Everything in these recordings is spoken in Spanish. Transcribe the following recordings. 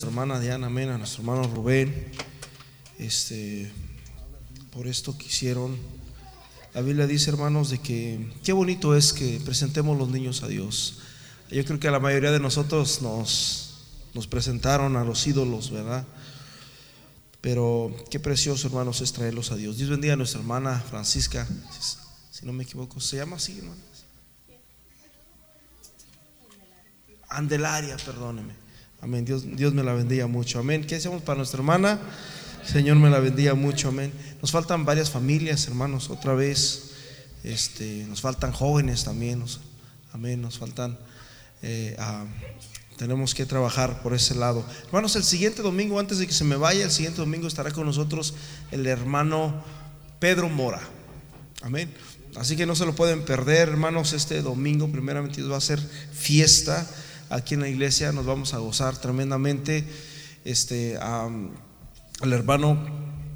nuestra hermana Diana, amén, a nuestro hermano Rubén, este, por esto que hicieron. La Biblia dice, hermanos, de que qué bonito es que presentemos los niños a Dios. Yo creo que a la mayoría de nosotros nos, nos presentaron a los ídolos, ¿verdad? Pero qué precioso, hermanos, es traerlos a Dios. Dios bendiga a nuestra hermana Francisca, si no me equivoco, se llama así, hermanos. Andelaria, perdóneme. Amén. Dios, me la bendiga mucho. Amén. ¿Qué hacemos para nuestra hermana? Señor me la bendiga mucho. Amén. Nos faltan varias familias, hermanos, otra vez. Este, nos faltan jóvenes también. amén. Nos faltan. Eh, tenemos que trabajar por ese lado. Hermanos, el siguiente domingo, antes de que se me vaya, el siguiente domingo estará con nosotros el hermano Pedro Mora. Amén. Así que no se lo pueden perder, hermanos, este domingo. Primeramente va a ser fiesta aquí en la iglesia, nos vamos a gozar tremendamente. Este, el hermano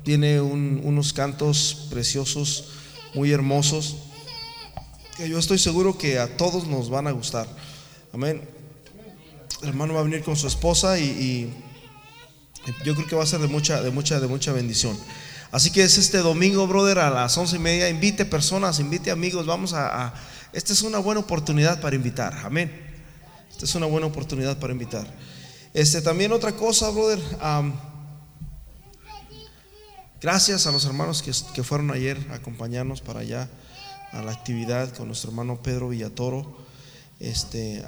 tiene unos cantos preciosos, muy hermosos, que yo estoy seguro que a todos nos van a gustar. Amén. El hermano va a venir con su esposa y, yo creo que va a ser de mucha, de mucha, de mucha bendición. Así que es este domingo, brother, a las once y media. Invite personas, invite amigos. Vamos a, a esta es una buena oportunidad para invitar. Amén. Esta es una buena oportunidad para invitar. Este, también otra cosa, brother. gracias a los hermanos que, fueron ayer a acompañarnos para allá a la actividad con nuestro hermano Pedro Villatoro. Este,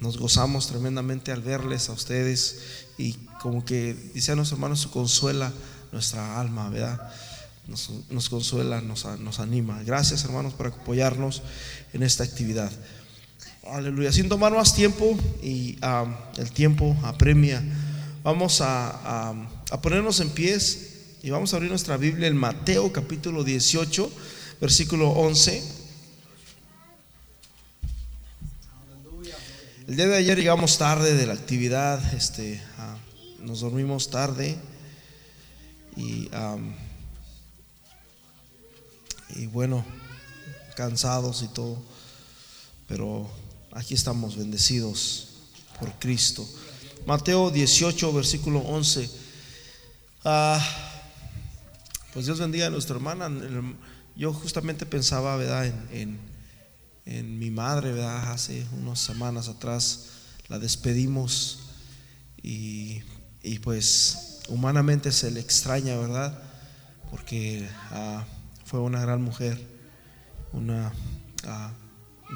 nos gozamos tremendamente al verles a ustedes y como que dice a nuestros hermanos, consuela nuestra alma, ¿verdad? Nos, consuela, nos, nos anima. Gracias hermanos por apoyarnos en esta actividad. Aleluya. Sin tomar más tiempo y el tiempo apremia, vamos a, ponernos en pies y vamos a abrir nuestra Biblia en Mateo capítulo 18, versículo 11. El día de ayer llegamos tarde de la actividad, este, nos dormimos tarde y, y bueno, cansados y todo, pero Aquí estamos bendecidos por Cristo. Mateo 18, versículo 11. Ah, pues Dios bendiga a nuestra hermana. Yo justamente pensaba, ¿verdad? En, en, mi madre, ¿verdad? Hace unas semanas atrás la despedimos y, pues humanamente se le extraña, ¿verdad? Porque ah, fue una gran mujer, una... Ah,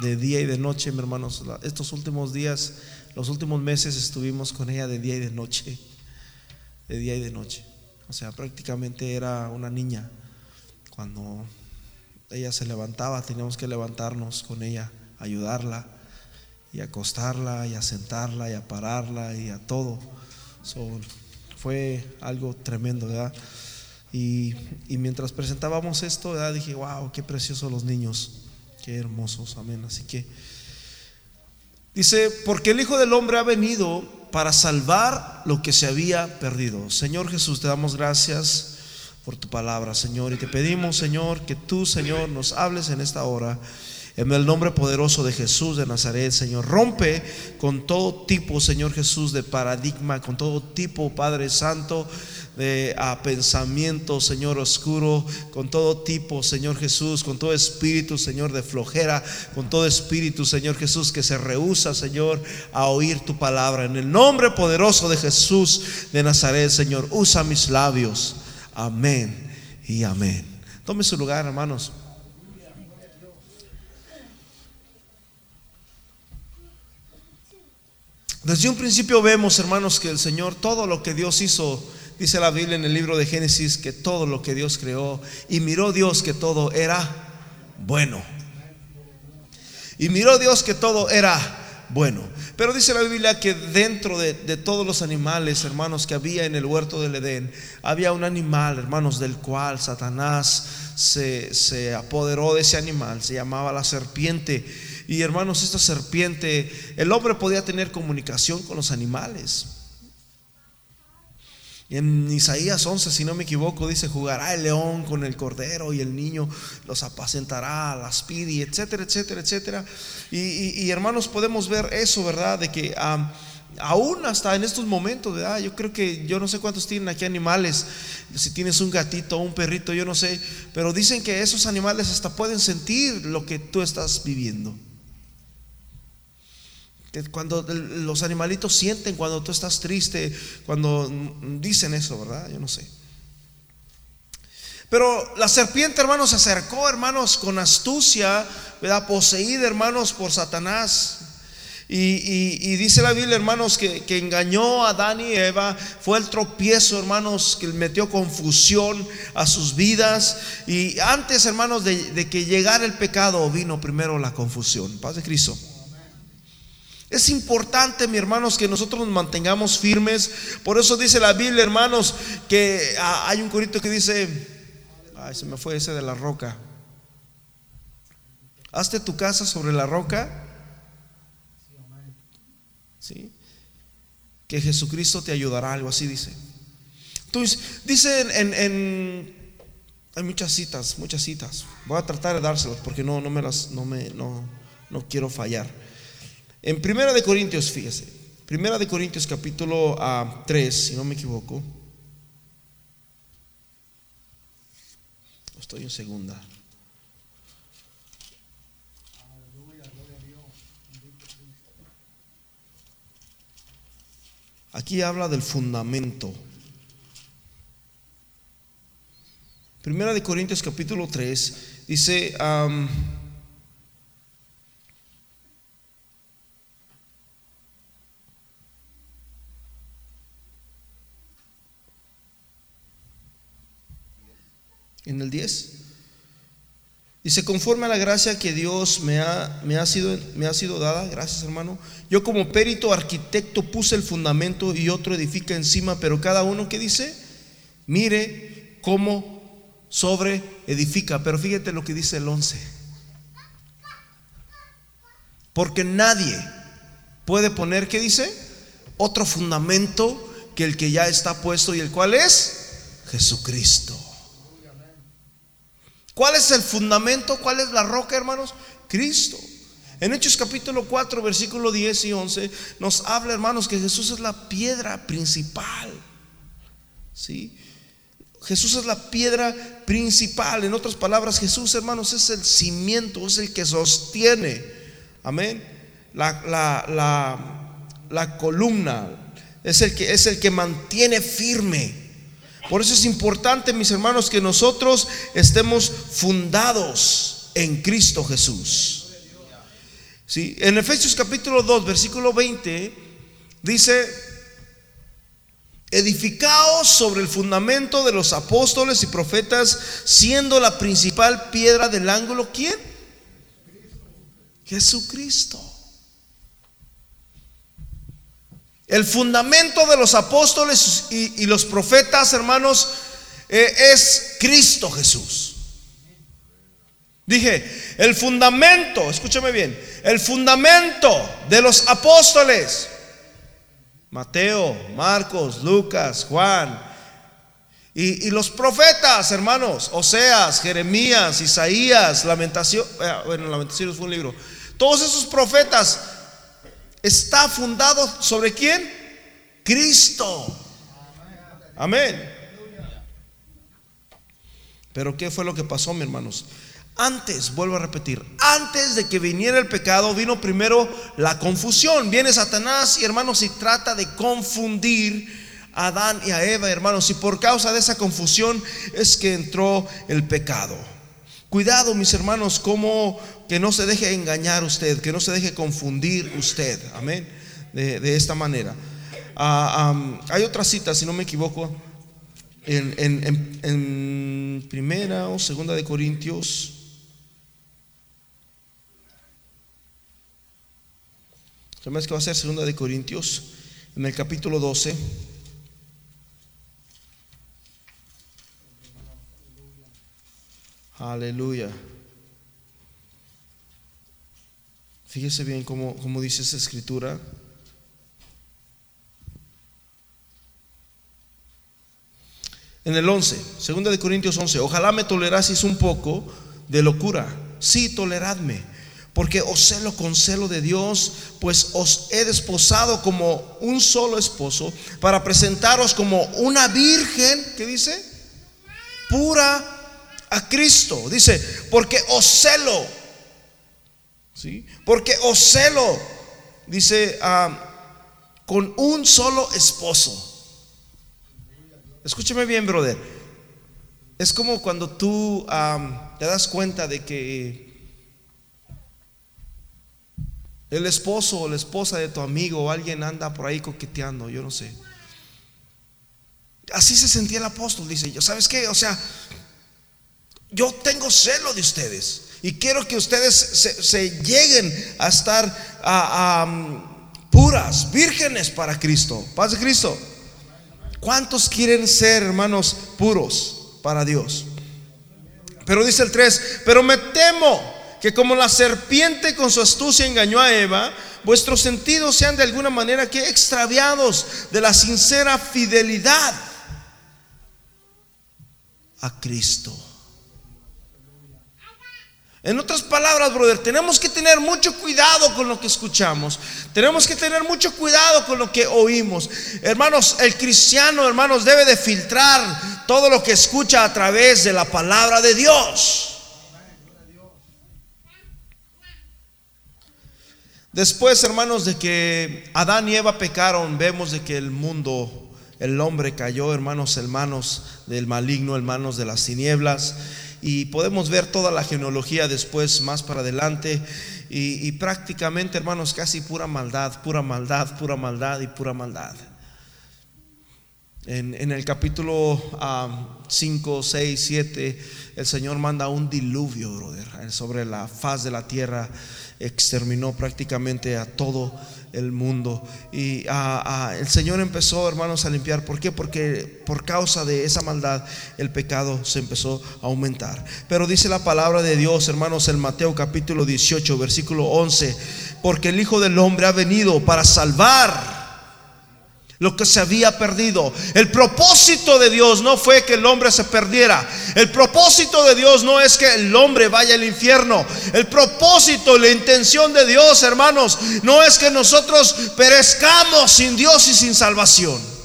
de día y de noche, mi hermanos. Estos últimos días, los últimos meses estuvimos con ella de día y de noche. De día y de noche. O sea, prácticamente era una niña. Cuando ella se levantaba, teníamos que levantarnos con ella, ayudarla y acostarla y sentarla y a pararla y a todo. fue algo tremendo, ¿verdad? Y, mientras presentábamos esto, dije, wow, qué preciosos los niños. Qué hermosos, amén. Así que dice, porque el Hijo del Hombre ha venido para salvar lo que se había perdido. Señor Jesús, te damos gracias por tu palabra, Señor, y te pedimos, Señor, que tú, Señor, nos hables en esta hora. En el nombre poderoso de Jesús de Nazaret, Señor, rompe con todo tipo, Señor Jesús, de paradigma, con todo tipo, Padre Santo, de a pensamiento, Señor oscuro, con todo tipo, Señor Jesús, con todo espíritu, Señor, de flojera, con todo espíritu, Señor Jesús, que se rehúsa, Señor, a oír tu palabra. En el nombre poderoso de Jesús de Nazaret, Señor, usa mis labios. Amén y amén. Tome su lugar, hermanos. Desde un principio vemos, hermanos, que el Señor, todo lo que Dios hizo, Dice la Biblia en el libro de Génesis que todo lo que Dios creó y miró Dios que todo era bueno. Y miró Dios que todo era bueno. Pero dice la Biblia que dentro de, todos los animales, hermanos, que había en el huerto del Edén, había un animal, hermanos, del cual Satanás se, se apoderó de ese animal, se llamaba la serpiente. Y hermanos, esta serpiente, el hombre podía tener comunicación con los animales. En Isaías 11, si no me equivoco, dice, jugará el león con el cordero y el niño los apacentará, las pidi, etcétera, etcétera, etcétera. Y, hermanos, podemos ver eso, ¿verdad? De que Aún hasta en estos momentos, ¿verdad? Yo creo que yo no sé cuántos tienen aquí animales, si tienes un gatito o un perrito, yo no sé, pero dicen que esos animales hasta pueden sentir lo que tú estás viviendo. Que cuando los animalitos sienten cuando tú estás triste, cuando dicen eso, ¿verdad? Yo no sé. Pero la serpiente, hermanos, se acercó, hermanos, con astucia, ¿verdad? Poseída, hermanos, por Satanás. Y, dice la Biblia, hermanos, que, engañó a Adán y Eva. Fue el tropiezo, hermanos, que metió confusión a sus vidas. Y antes, hermanos, de, que llegara el pecado, vino primero la confusión. Paz de Cristo. Es importante, mi hermanos, que nosotros nos mantengamos firmes. Por eso dice la Biblia, hermanos, que ah, hay un corito que dice, ay, se me fue ese de la roca. Hazte tu casa sobre la roca que Jesucristo te ayudará, algo así dice. Entonces, dice en, hay muchas citas, muchas citas. Voy a tratar de dárselas porque no, no me las, no me, no, no quiero fallar. En Primera de Corintios, fíjese, Primera de Corintios capítulo 3, ah, si no me equivoco. Estoy en segunda. Aquí habla del fundamento. Primera de Corintios capítulo 3 dice, el 10. Dice, conforme a la gracia que Dios me ha, me, ha sido, me ha sido dada, gracias hermano, yo como perito arquitecto puse el fundamento y otro edifica encima, pero cada uno que dice, mire cómo sobre edifica. Pero fíjate lo que dice el 11. Porque nadie puede poner, ¿qué dice? Otro fundamento que el que ya está puesto y el cual es Jesucristo. ¿Cuál es el fundamento? ¿Cuál es la roca, hermanos? Cristo. En Hechos capítulo 4, versículo 10 y 11, nos habla, hermanos, que Jesús es la piedra principal. ¿Sí? Jesús es la piedra principal. En otras palabras, Jesús, hermanos, es el cimiento, es el que sostiene. Amén. La, la, la columna, es el, que, es el que mantiene firme por eso es importante, mis hermanos, que nosotros estemos fundados en Cristo Jesús. ¿Sí? En Efesios capítulo 2, versículo 20, dice, edificaos sobre el fundamento de los apóstoles y profetas, siendo la principal piedra del ángulo, ¿quién? Jesucristo. El fundamento de los apóstoles y, los profetas, hermanos, eh, es Cristo Jesús. Dije, el fundamento, escúchame bien, el fundamento de los apóstoles, Mateo, Marcos, Lucas, Juan, y, los profetas, hermanos, Oseas, Jeremías, Isaías, Lamentación, eh, bueno, Lamentaciones fue un libro, todos esos profetas está fundado sobre quién? Cristo. Amén. Pero ¿qué fue lo que pasó, mis hermanos? Antes, vuelvo a repetir, antes de que viniera el pecado, vino primero la confusión. Viene Satanás y hermanos y trata de confundir a Adán y a Eva, hermanos. Y por causa de esa confusión es que entró el pecado. Cuidado, mis hermanos, como que no se deje engañar usted, que no se deje confundir usted. Amén. De, esta manera. Ah, hay otra cita, si no me equivoco, en, primera o segunda de Corintios. Se me que va a ser segunda de Corintios, en el capítulo 12. Aleluya. Fíjese bien cómo, dice esa escritura. En el 11, segunda de Corintios 11, ojalá me toleraseis un poco de locura. Sí, toleradme, porque os celo con celo de Dios, pues os he desposado como un solo esposo, para presentaros como una virgen, ¿qué dice? Pura a Cristo. Dice, porque os celo, ¿sí? Porque os celo, dice, ah, con un solo esposo. Escúcheme bien, brother. Es como cuando tú ah, te das cuenta de que el esposo o la esposa de tu amigo o alguien anda por ahí coqueteando, yo no sé. Así se sentía el apóstol, dice yo, ¿sabes qué? O sea, yo tengo celo de ustedes y quiero que ustedes se, lleguen a estar a, puras, vírgenes para Cristo. Paz de Cristo. ¿Cuántos quieren ser, hermanos, puros para Dios? Pero dice el 3, pero me temo que como la serpiente con su astucia engañó a Eva, vuestros sentidos sean de alguna manera que extraviados de la sincera fidelidad a Cristo. En otras palabras, brother, tenemos que tener mucho cuidado con lo que escuchamos. Tenemos que tener mucho cuidado con lo que oímos. Hermanos, el cristiano, hermanos, debe de filtrar todo lo que escucha a través de la palabra de Dios. Después, hermanos, de que Adán y Eva pecaron, vemos de que el mundo, el hombre cayó, hermanos, en manos del maligno, en manos de las tinieblas. Y podemos ver toda la genealogía después, más para adelante. Y, prácticamente, hermanos, casi pura maldad, pura maldad, pura maldad y pura maldad. En, el capítulo 5, 6, 7, el Señor manda un diluvio, brother, sobre la faz de la tierra exterminó prácticamente a todo el mundo. Y el Señor empezó, hermanos, a limpiar. ¿Por qué? Porque por causa de esa maldad el pecado se empezó a aumentar. Pero dice la palabra de Dios, hermanos, en Mateo capítulo 18, versículo 11, porque el Hijo del Hombre ha venido para salvar lo que se había perdido. El propósito de Dios no fue que el hombre se perdiera. El propósito de Dios no es que el hombre vaya al infierno. El propósito, la intención de Dios, hermanos, no es que nosotros perezcamos sin Dios y sin salvación.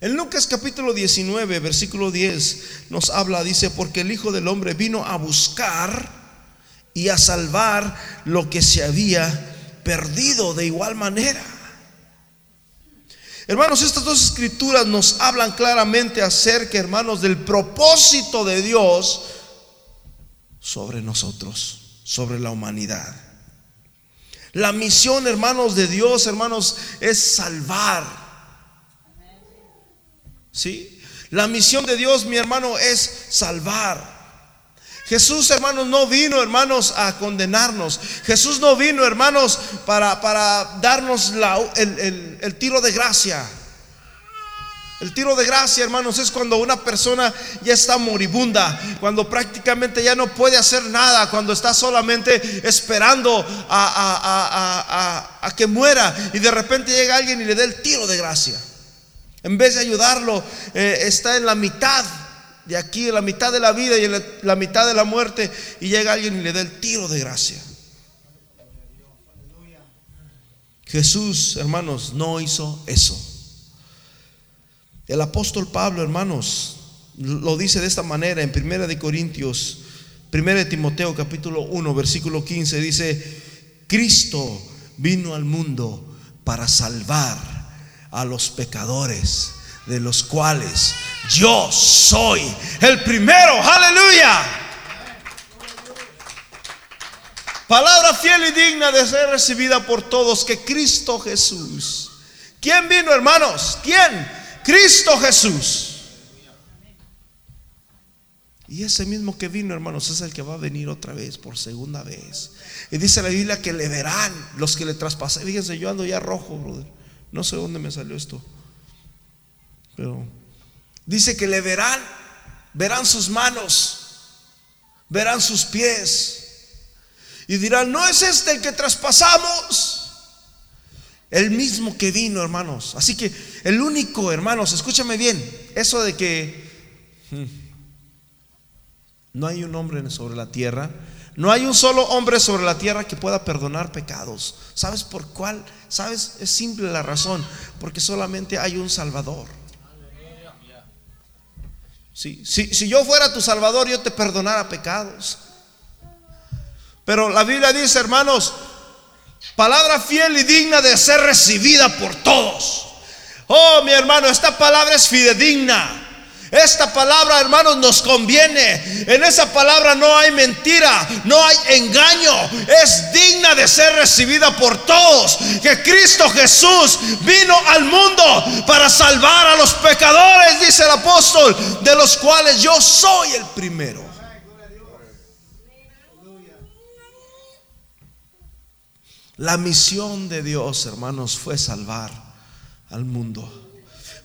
En Lucas capítulo 19, versículo 10 nos habla, dice, porque el Hijo del Hombre vino a buscar y a salvar lo que se había perdido de igual manera. Hermanos, estas dos escrituras nos hablan claramente acerca, hermanos, del propósito de Dios sobre nosotros, sobre la humanidad. La misión, hermanos, de Dios, hermanos, es salvar. ¿Sí? La misión de Dios, mi hermano, es salvar. Jesús, hermanos, no vino, hermanos, a condenarnos. Jesús no vino, hermanos, para, para darnos el, el tiro de gracia. El tiro de gracia, hermanos, es cuando una persona ya está moribunda, cuando prácticamente ya no puede hacer nada, cuando está solamente esperando a, a, que muera y de repente llega alguien y le da el tiro de gracia. En vez de ayudarlo, eh, está en la mitad de aquí, la mitad de la vida y la, mitad de la muerte, y llega alguien y le da el tiro de gracia. Jesús, hermanos, no hizo eso. El apóstol Pablo, hermanos, lo dice de esta manera en Primera de Corintios, Primera de Timoteo capítulo 1, versículo 15 dice, Cristo vino al mundo para salvar a los pecadores de los cuales yo soy el primero. Aleluya. Palabra fiel y digna de ser recibida por todos, que Cristo Jesús. ¿Quién vino, hermanos? ¿Quién? Cristo Jesús. Y ese mismo que vino, hermanos, es el que va a venir otra vez, por segunda vez. Y dice la Biblia que le verán los que le traspasen. Fíjense, yo ando ya rojo, brother. No sé dónde me salió esto. Pero dice que le verán, verán sus manos, verán sus pies. Y dirán, no es este el que traspasamos. El mismo que vino, hermanos. Así que el único, hermanos, escúchame bien, eso de que... Hmm, No hay un hombre sobre la tierra, no hay un solo hombre sobre la tierra que pueda perdonar pecados. ¿Sabes por cuál? ¿Sabes? Es simple la razón, porque solamente hay un Salvador. Si, si yo fuera tu Salvador, yo te perdonara pecados. Pero la Biblia dice, hermanos, palabra fiel y digna de ser recibida por todos. Oh, mi hermano, esta palabra es fidedigna. Esta palabra, hermanos, nos conviene. En esa palabra no hay mentira, no hay engaño. Es digna de ser recibida por todos. Que Cristo Jesús vino al mundo para salvar a los pecadores, dice el apóstol, de los cuales yo soy el primero. La misión de Dios, hermanos, fue salvar al mundo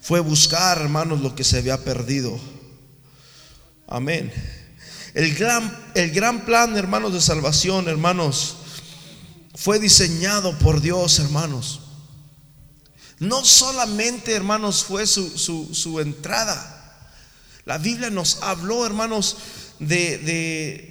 fue buscar, hermanos, lo que se había perdido. Amén. El gran, el gran plan, hermanos, de salvación, hermanos, fue diseñado por Dios, hermanos. No solamente, hermanos, fue su, su, entrada. La Biblia nos habló, hermanos, de, de,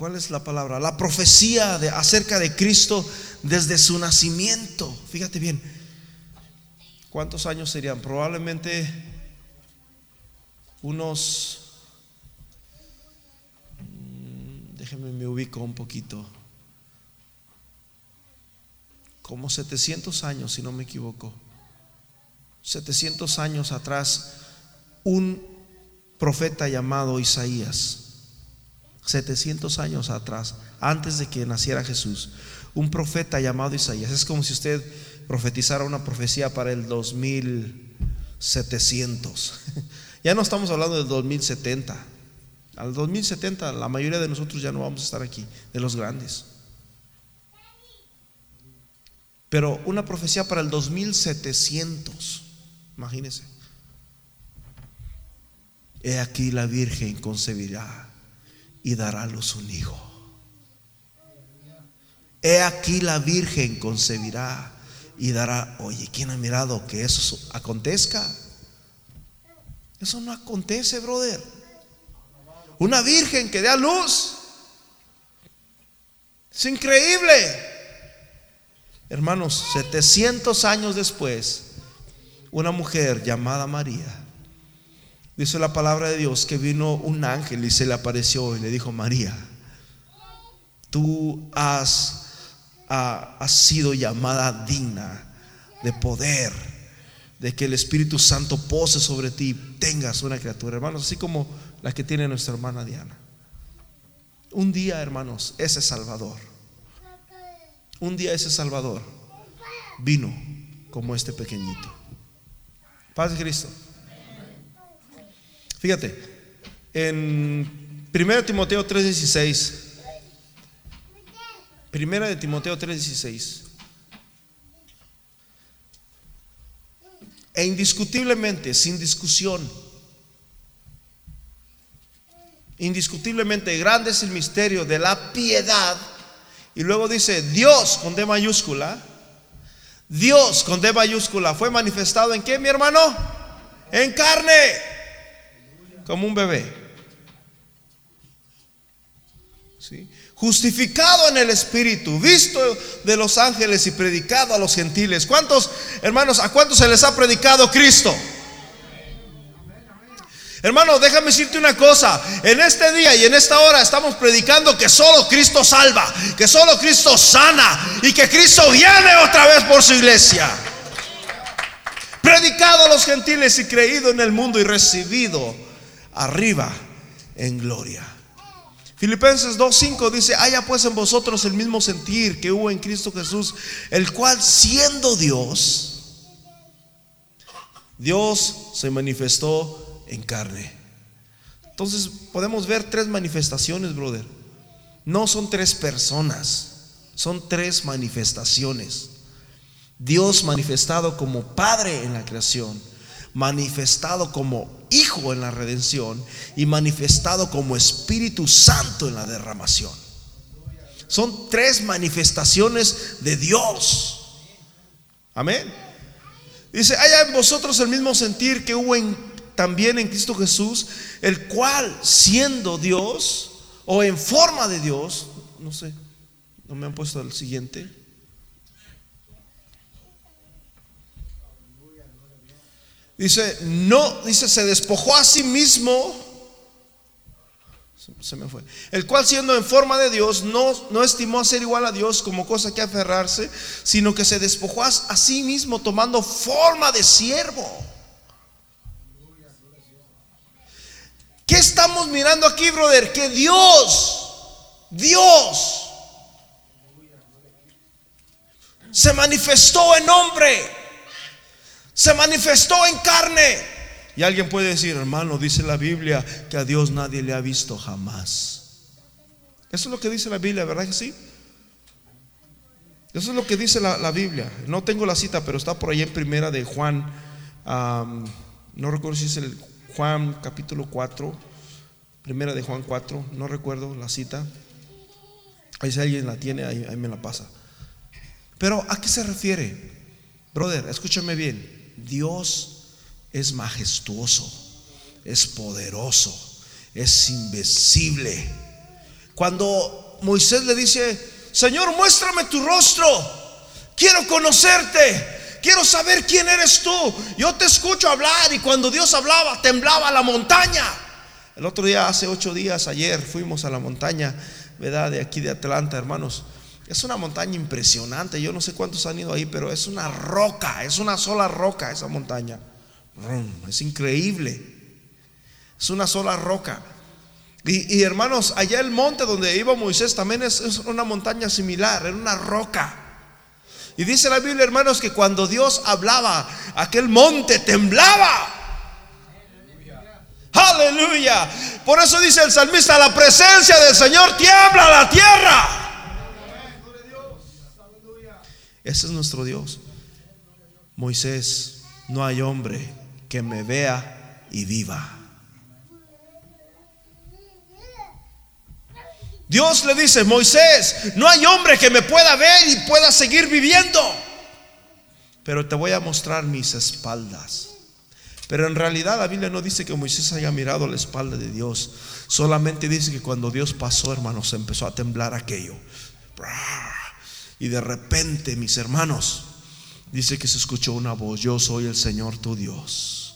¿cuál es la palabra? La profecía de, acerca de Cristo desde su nacimiento. Fíjate bien, ¿cuántos años serían? Probablemente unos, mm, déjenme me ubico un poquito, como 700 años, si no me equivoco. 700 años atrás, un profeta llamado Isaías, 700 años atrás, antes de que naciera Jesús, un profeta llamado Isaías. Es como si usted profetizara una profecía para el 2700. ya no estamos hablando del 2070. Al 2070 la mayoría de nosotros ya no vamos a estar aquí, de los grandes. Pero una profecía para el 2700, imagínense. He aquí la Virgen concebirá y dará a luz un hijo He aquí la Virgen concebirá y dará, oye, ¿quién ha mirado que eso acontezca? Eso no acontece, brother. Una virgen que dé a luz. Es increíble. Hermanos, 700 años después, una mujer llamada María, dice la palabra de Dios que vino un ángel y se le apareció y le dijo, María, tú has ha, sido llamada digna de poder, de que el Espíritu Santo pose sobre ti, tengas una criatura, hermanos, así como la que tiene nuestra hermana Diana. Un día, hermanos, ese Salvador, un día ese Salvador vino como este pequeñito. Paz de Cristo. Fíjate, en 1 Timoteo 3:16 Primera de Timoteo 3:16. E indiscutiblemente, sin discusión, indiscutiblemente grande es el misterio de la piedad. Y luego dice, Dios con D mayúscula, Dios con D mayúscula, fue manifestado en qué, mi hermano? En carne, como un bebé. ¿Sí? justificado en el Espíritu, visto de los ángeles y predicado a los gentiles. ¿Cuántos, hermanos, a cuántos se les ha predicado Cristo? Hermano, déjame decirte una cosa. En este día y en esta hora estamos predicando que solo Cristo salva, que solo Cristo sana y que Cristo viene otra vez por su iglesia. Predicado a los gentiles y creído en el mundo y recibido arriba en gloria. Filipenses 2.5 dice, haya pues en vosotros el mismo sentir que hubo en Cristo Jesús, el cual siendo Dios, Dios se manifestó en carne. Entonces podemos ver tres manifestaciones, brother. No son tres personas, son tres manifestaciones. Dios manifestado como Padre en la creación, manifestado como Hijo en la redención y manifestado como Espíritu Santo en la derramación. Son tres manifestaciones de Dios. Amén. Dice, haya en vosotros el mismo sentir que hubo también en Cristo Jesús, el cual siendo Dios o en forma de Dios, no sé, no me han puesto el siguiente. Dice, no, dice, se despojó a sí mismo se me fue. El cual siendo en forma de Dios, no, no estimó ser igual a Dios como cosa que aferrarse, sino que se despojó a, sí mismo tomando forma de siervo. ¿Qué estamos mirando aquí, brother? Que Dios, Dios, se manifestó en hombre, se manifestó en carne y alguien puede decir, hermano, dice la Biblia que a Dios nadie le ha visto jamás. Eso es lo que dice la Biblia, ¿verdad que sí? Eso es lo que dice la, Biblia. No tengo la cita, pero está por ahí en primera de Juan. no recuerdo si es el Juan capítulo 4. Primera de Juan 4. No recuerdo la cita. Ahí si alguien la tiene, ahí, ahí me la pasa. Pero ¿a qué se refiere? Brother, escúchame bien. Dios es majestuoso, es poderoso, es invencible. Cuando Moisés le dice, Señor, muéstrame tu rostro, quiero conocerte, quiero saber quién eres tú. Yo te escucho hablar y cuando Dios hablaba, temblaba la montaña. El otro día, hace ocho días, ayer, fuimos a la montaña, ¿verdad? De aquí de Atlanta, hermanos. Es una montaña impresionante. Yo no sé cuántos han ido ahí, pero es una roca, es una sola roca esa montaña. Es increíble. Es una sola roca. Y, hermanos, allá el monte donde iba Moisés también es, una montaña similar, era una roca. Y dice la Biblia, hermanos, que cuando Dios hablaba, aquel monte temblaba. Aleluya. Por eso dice el salmista, la presencia del Señor tiembla la tierra. Ese es nuestro Dios. Moisés, no hay hombre que me vea y viva. Dios le dice, Moisés, no hay hombre que me pueda ver y pueda seguir viviendo, pero te voy a mostrar mis espaldas. Pero en realidad la Biblia no dice que Moisés haya mirado la espalda de Dios, solamente dice que cuando Dios pasó, hermanos, empezó a temblar aquello. Y de repente, mis hermanos, dice que se escuchó una voz, yo soy el Señor tu Dios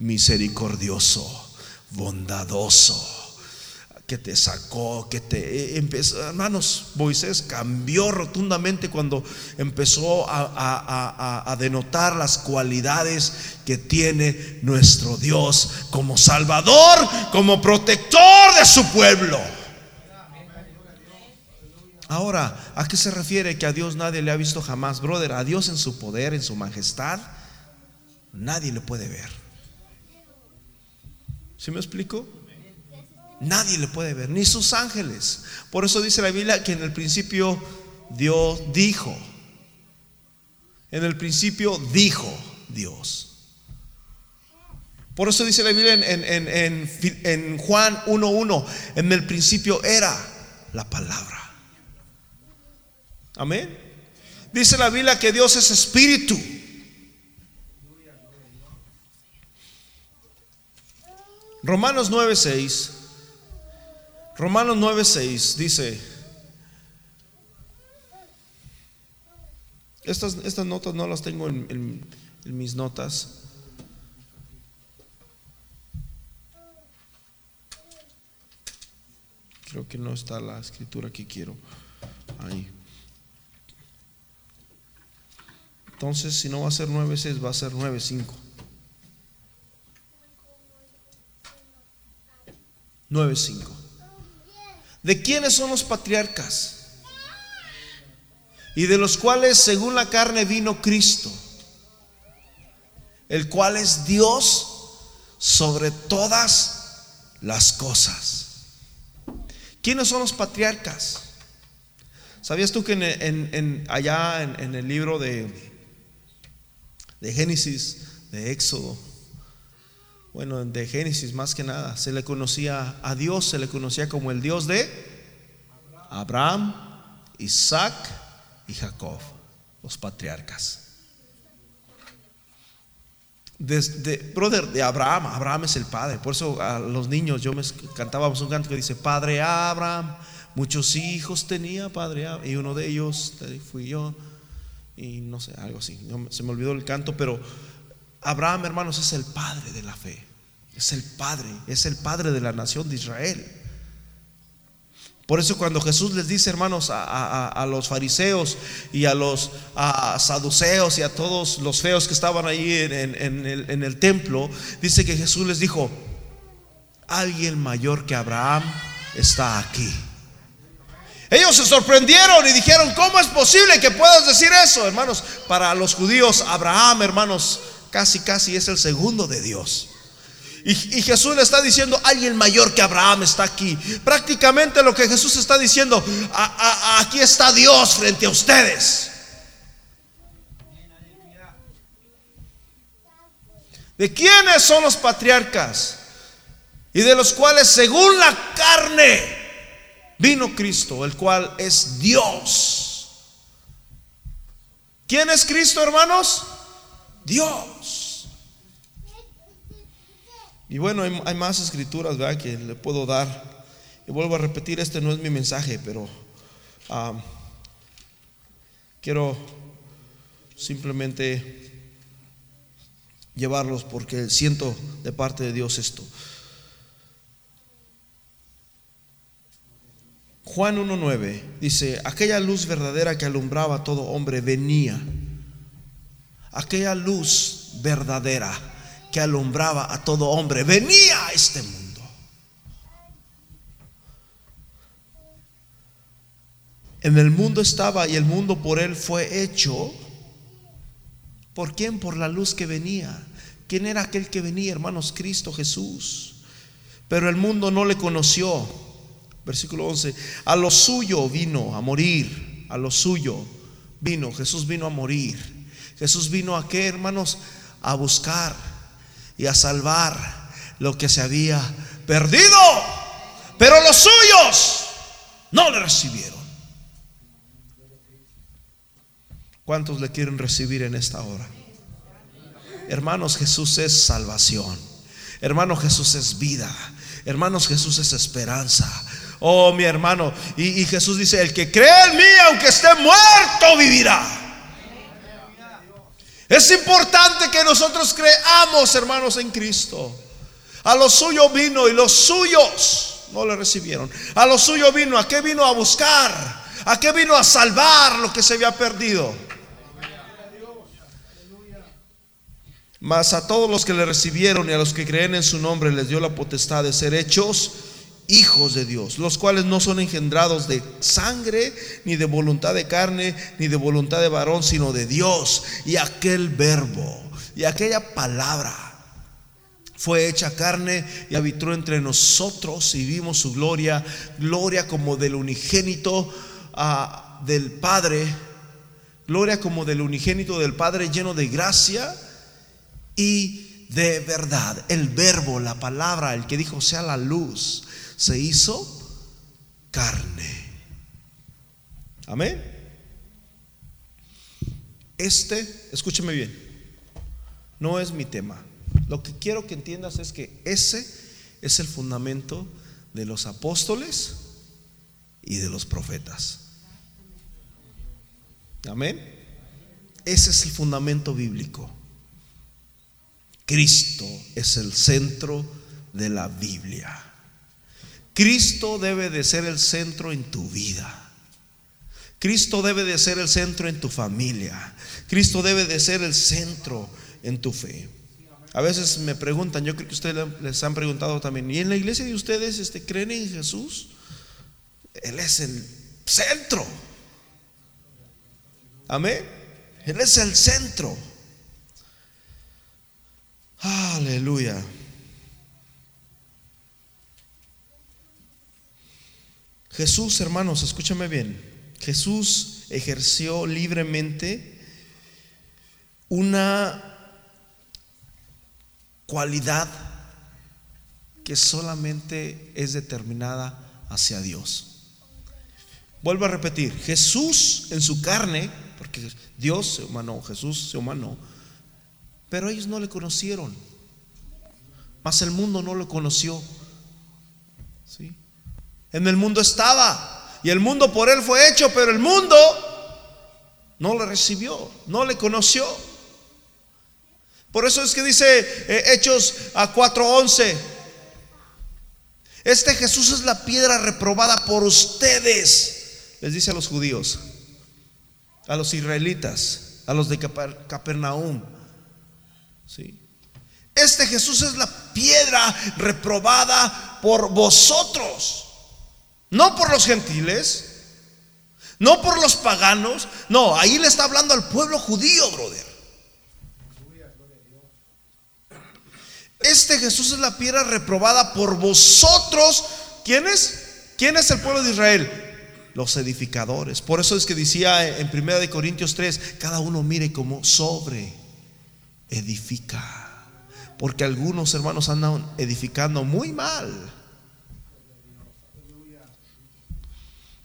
misericordioso, bondadoso, que te sacó, que te empezó. Hermanos, Moisés cambió rotundamente cuando empezó a, a, denotar las cualidades que tiene nuestro Dios como Salvador, como protector de su pueblo. Ahora, ¿a qué se refiere que a Dios nadie le ha visto jamás, brother? A Dios en su poder, en su majestad, nadie le puede ver. ¿Sí me explico? Nadie le puede ver, ni sus ángeles. Por eso dice la Biblia que en el principio Dios dijo. En el principio dijo Dios. Por eso dice la Biblia en, en, en Juan 1.1, en el principio era la palabra. Amén. Dice la Biblia que Dios es espíritu. Romanos 9:6. Romanos 9:6 dice, estas, estas, notas no las tengo en, en mis notas. Creo que no está la escritura que quiero ahí. Entonces, si no va a ser 9.6, va a ser 9.5. 9.5. ¿De quiénes son los patriarcas? Y de los cuales según la carne vino Cristo, el cual es Dios sobre todas las cosas. ¿Quiénes son los patriarcas? ¿Sabías tú que en, allá en, el libro de, de Génesis, de Éxodo, bueno, de Génesis más que nada, se le conocía a Dios, se le conocía como el Dios de Abraham, Isaac y Jacob, los patriarcas. de, brother, de Abraham. Abraham es el padre. Por eso a los niños yo me cantábamos un canto que dice, Padre Abraham, muchos hijos tenía Padre Abraham, y uno de ellos fui yo. Y no sé, algo así. Se me olvidó el canto, pero Abraham, hermanos, es el padre de la fe. Es el padre, es el padre de la nación de Israel. Por eso cuando Jesús les dice, hermanos, a, los fariseos y a los saduceos y a todos los feos que estaban ahí en, el, en el templo, dice que Jesús les dijo, alguien mayor que Abraham está aquí. Ellos se sorprendieron y dijeron, ¿cómo es posible que puedas decir eso, hermanos? Para los judíos, Abraham, hermanos, casi, casi es el segundo de Dios. Y, Jesús le está diciendo, alguien mayor que Abraham está aquí. Prácticamente lo que Jesús está diciendo, aquí está Dios frente a ustedes. ¿De quiénes son los patriarcas? Y de los cuales según la carne vino Cristo, el cual es Dios. ¿Quién es Cristo, hermanos? Dios. Y bueno, hay, más escrituras ¿verdad? que le puedo dar. Y vuelvo a repetir, este no es mi mensaje, pero quiero simplemente llevarlos porque siento de parte de Dios esto. Juan 1.9 dice, aquella luz verdadera que alumbraba a todo hombre venía. Aquella luz verdadera que alumbraba a todo hombre, venía a este mundo. En el mundo estaba y el mundo por él fue hecho. ¿Por quién? Por la luz que venía. ¿Quién era aquel que venía, hermanos? Cristo Jesús. Pero el mundo no le conoció. Versículo 11. A lo suyo vino a morir. A lo suyo vino. Jesús vino a morir. Jesús vino a qué, hermanos? A buscar y a salvar lo que se había perdido. Pero los suyos no le recibieron. ¿Cuántos le quieren recibir en esta hora? Hermanos, Jesús es salvación. Hermano, Jesús es vida. Hermanos, Jesús es esperanza. Oh, mi hermano. Y, Jesús dice, el que cree en mí, aunque esté muerto, vivirá. Es importante que nosotros creamos, hermanos, en Cristo. A los suyos vino y los suyos no le recibieron. A los suyos vino, ¿a qué vino a buscar? ¿A qué vino a salvar lo que se había perdido? Mas a todos los que le recibieron y a los que creen en su nombre les dio la potestad de ser hechos hijos de Dios, los cuales no son engendrados de sangre, ni de voluntad de carne, ni de voluntad de varón, sino de Dios. Y aquel verbo, y aquella palabra fue hecha carne y habitó entre nosotros y vimos su gloria, gloria como del unigénito ah, del Padre, gloria como del unigénito del Padre lleno de gracia y de verdad. El verbo, la palabra, el que dijo sea la luz se hizo carne. Amén. Este, escúcheme bien, no es mi tema. Lo que quiero que entiendas es que ese es el fundamento de los apóstoles y de los profetas. Amén. Ese es el fundamento bíblico. Cristo es el centro de la Biblia. Cristo debe de ser el centro en tu vida. Cristo debe de ser el centro en tu familia. Cristo debe de ser el centro en tu fe. A veces me preguntan, yo creo que ustedes les han preguntado también, ¿y en la iglesia de ustedes este, creen en Jesús? Él es el centro. Amén. Él es el centro. Aleluya. Jesús, hermanos, escúchame bien. Jesús ejerció libremente una cualidad que solamente es determinada hacia Dios. Vuelvo a repetir, Jesús en su carne, porque Dios se humanó, Jesús se humanó, pero ellos no le conocieron. Mas el mundo no lo conoció. ¿Sí? En el mundo estaba y el mundo por él fue hecho, pero el mundo no le recibió, no le conoció. Por eso es que dice eh, Hechos a 4:11, este Jesús es la piedra reprobada por ustedes, les dice a los judíos, a los israelitas, a los de Capernaum. ¿Sí? Este Jesús es la piedra reprobada por vosotros, no por los gentiles, no por los paganos, no, ahí le está hablando al pueblo judío, brother. Este Jesús es la piedra reprobada por vosotros. ¿Quién es? ¿Quién es el pueblo de Israel? Los edificadores. Por eso es que decía en 1 Corintios 3, cada uno mire como sobre edifica. Porque algunos hermanos andan edificando muy mal.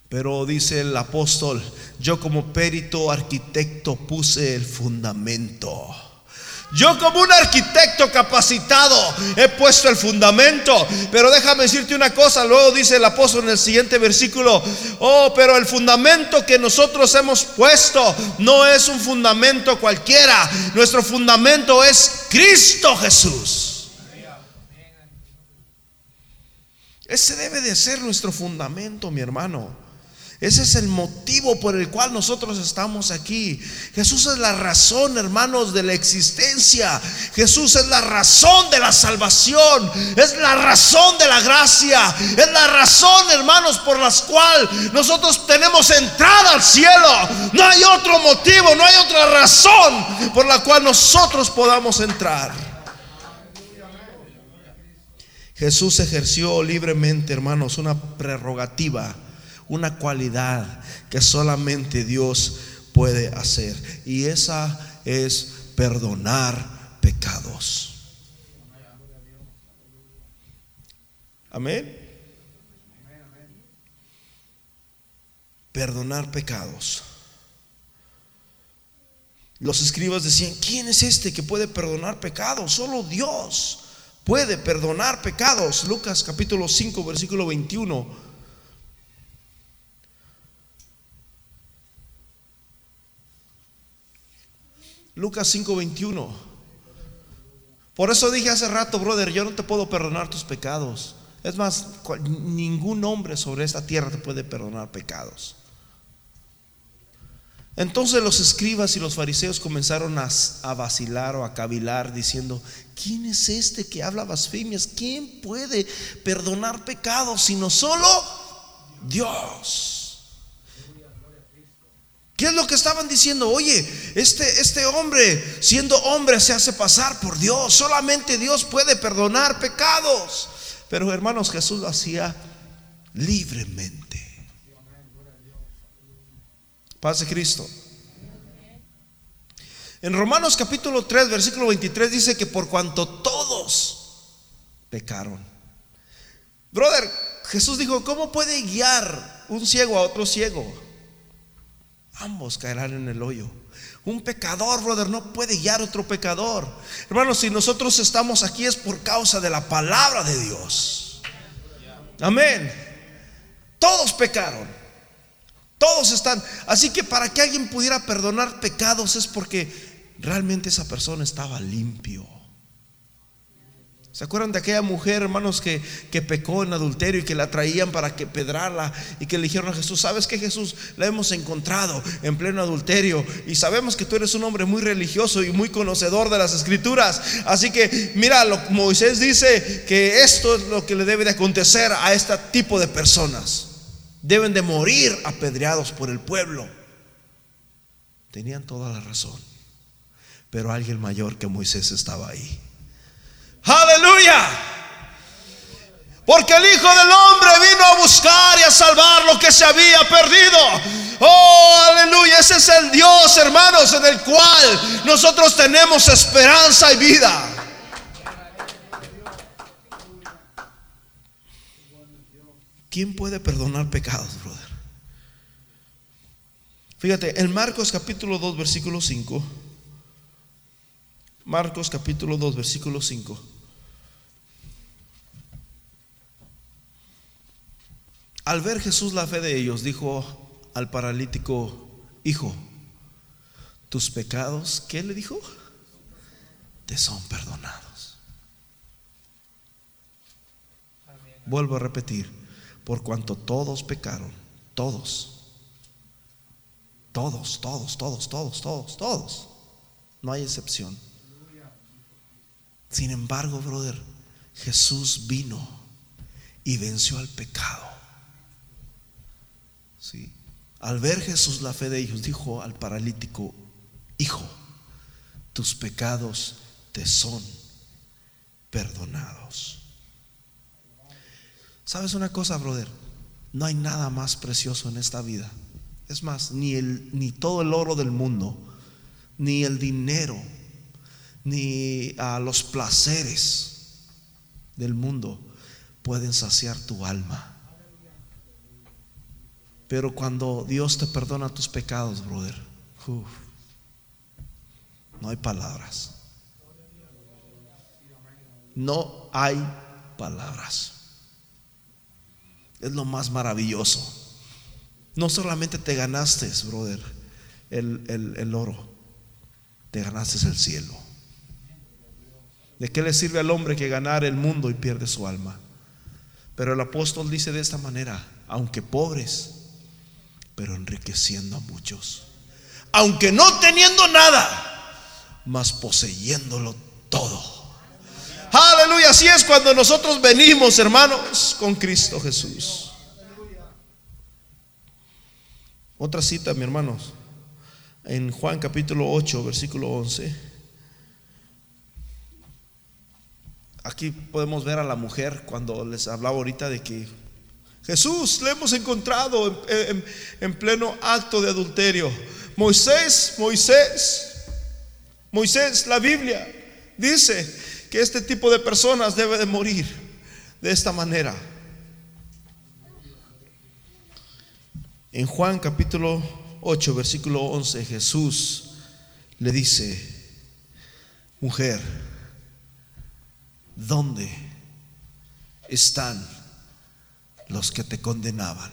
Pero dice el apóstol, yo como perito arquitecto puse el fundamento. Yo como un arquitecto capacitado he puesto el fundamento. Pero déjame decirte una cosa, luego dice el apóstol en el siguiente versículo, oh, pero el fundamento que nosotros hemos puesto no es un fundamento cualquiera. Nuestro fundamento es Cristo Jesús. Ese debe de ser nuestro fundamento, mi hermano. Ese es el motivo por el cual nosotros estamos aquí. Jesús es la razón, hermanos, de la existencia. Jesús es la razón de la salvación. Es la razón de la gracia. Es la razón, hermanos, por las cual nosotros tenemos entrada al cielo. No hay otro motivo, no hay otra razón por la cual nosotros podamos entrar. Jesús ejerció libremente, hermanos, una prerrogativa una cualidad que solamente Dios puede hacer. Y esa es perdonar pecados. Amén. Perdonar pecados. Los escribas decían, ¿quién es este que puede perdonar pecados? Solo Dios puede perdonar pecados. Lucas capítulo 5, versículo 21. Lucas 5:21. Por eso dije hace rato, brother, yo no te puedo perdonar tus pecados. Es más, ningún hombre sobre esta tierra te puede perdonar pecados. Entonces los escribas y los fariseos comenzaron a, a, vacilar o a cavilar diciendo, ¿quién es este que habla blasfemias? ¿Quién puede perdonar pecados sino solo Dios? ¿Qué es lo que estaban diciendo? Oye, este, este hombre, siendo hombre, se hace pasar por Dios. Solamente Dios puede perdonar pecados. Pero hermanos, Jesús lo hacía libremente. Paz de Cristo. En Romanos capítulo 3, versículo 23 dice que por cuanto todos pecaron. Brother, Jesús dijo, ¿cómo puede guiar un ciego a otro ciego? Ambos caerán en el hoyo. Un pecador, brother, no puede guiar otro pecador. Hermanos, si nosotros estamos aquí es por causa de la palabra de Dios. Amén. Todos pecaron. Todos están. Así que para que alguien pudiera perdonar pecados es porque realmente esa persona estaba limpio. ¿Se acuerdan de aquella mujer, hermanos, que, que, pecó en adulterio y que la traían para que pedrarla y que le dijeron a Jesús, ¿sabes que Jesús? La hemos encontrado en pleno adulterio y sabemos que tú eres un hombre muy religioso y muy conocedor de las escrituras. Así que mira, lo, Moisés dice que esto es lo que le debe de acontecer a este tipo de personas. Deben de morir apedreados por el pueblo. Tenían toda la razón, pero alguien mayor que Moisés estaba ahí. Aleluya. Porque el Hijo del Hombre vino a buscar y a salvar lo que se había perdido. Oh, aleluya. Ese es el Dios, hermanos, en el cual nosotros tenemos esperanza y vida. ¿Quién puede perdonar pecados, brother? Fíjate, en Marcos capítulo 2, versículo 5. Marcos capítulo 2, versículo 5. Al ver Jesús la fe de ellos, dijo al paralítico, hijo, tus pecados, ¿qué le dijo? Te son perdonados. Vuelvo a repetir, por cuanto todos pecaron, todos, todos, todos, todos, todos, todos, todos, no hay excepción. Sin embargo, brother, Jesús vino y venció al pecado. Al ver Jesús la fe de ellos, dijo al paralítico, hijo, tus pecados te son perdonados. ¿Sabes una cosa, brother? No hay nada más precioso en esta vida. Es más, ni, el, ni todo el oro del mundo, ni el dinero, ni a los placeres del mundo pueden saciar tu alma. Pero cuando Dios te perdona tus pecados, brother, no hay palabras. No hay palabras. Es lo más maravilloso. No solamente te ganaste, brother, el, el oro, te ganaste el cielo. ¿De qué le sirve al hombre que ganar el mundo y pierde su alma? Pero el apóstol dice de esta manera, aunque pobres, pero enriqueciendo a muchos. Aunque no teniendo nada, mas poseyéndolo todo. Aleluya, así es cuando nosotros venimos, hermanos, con Cristo Jesús. Otra cita, mi hermanos, en Juan capítulo 8, versículo 11. Aquí podemos ver a la mujer cuando les hablaba ahorita de que Jesús le hemos encontrado en, pleno acto de adulterio. Moisés, Moisés, Moisés, la Biblia dice que este tipo de personas debe de morir de esta manera. En Juan capítulo 8, versículo 11, Jesús le dice, mujer, ¿dónde están los que te condenaban?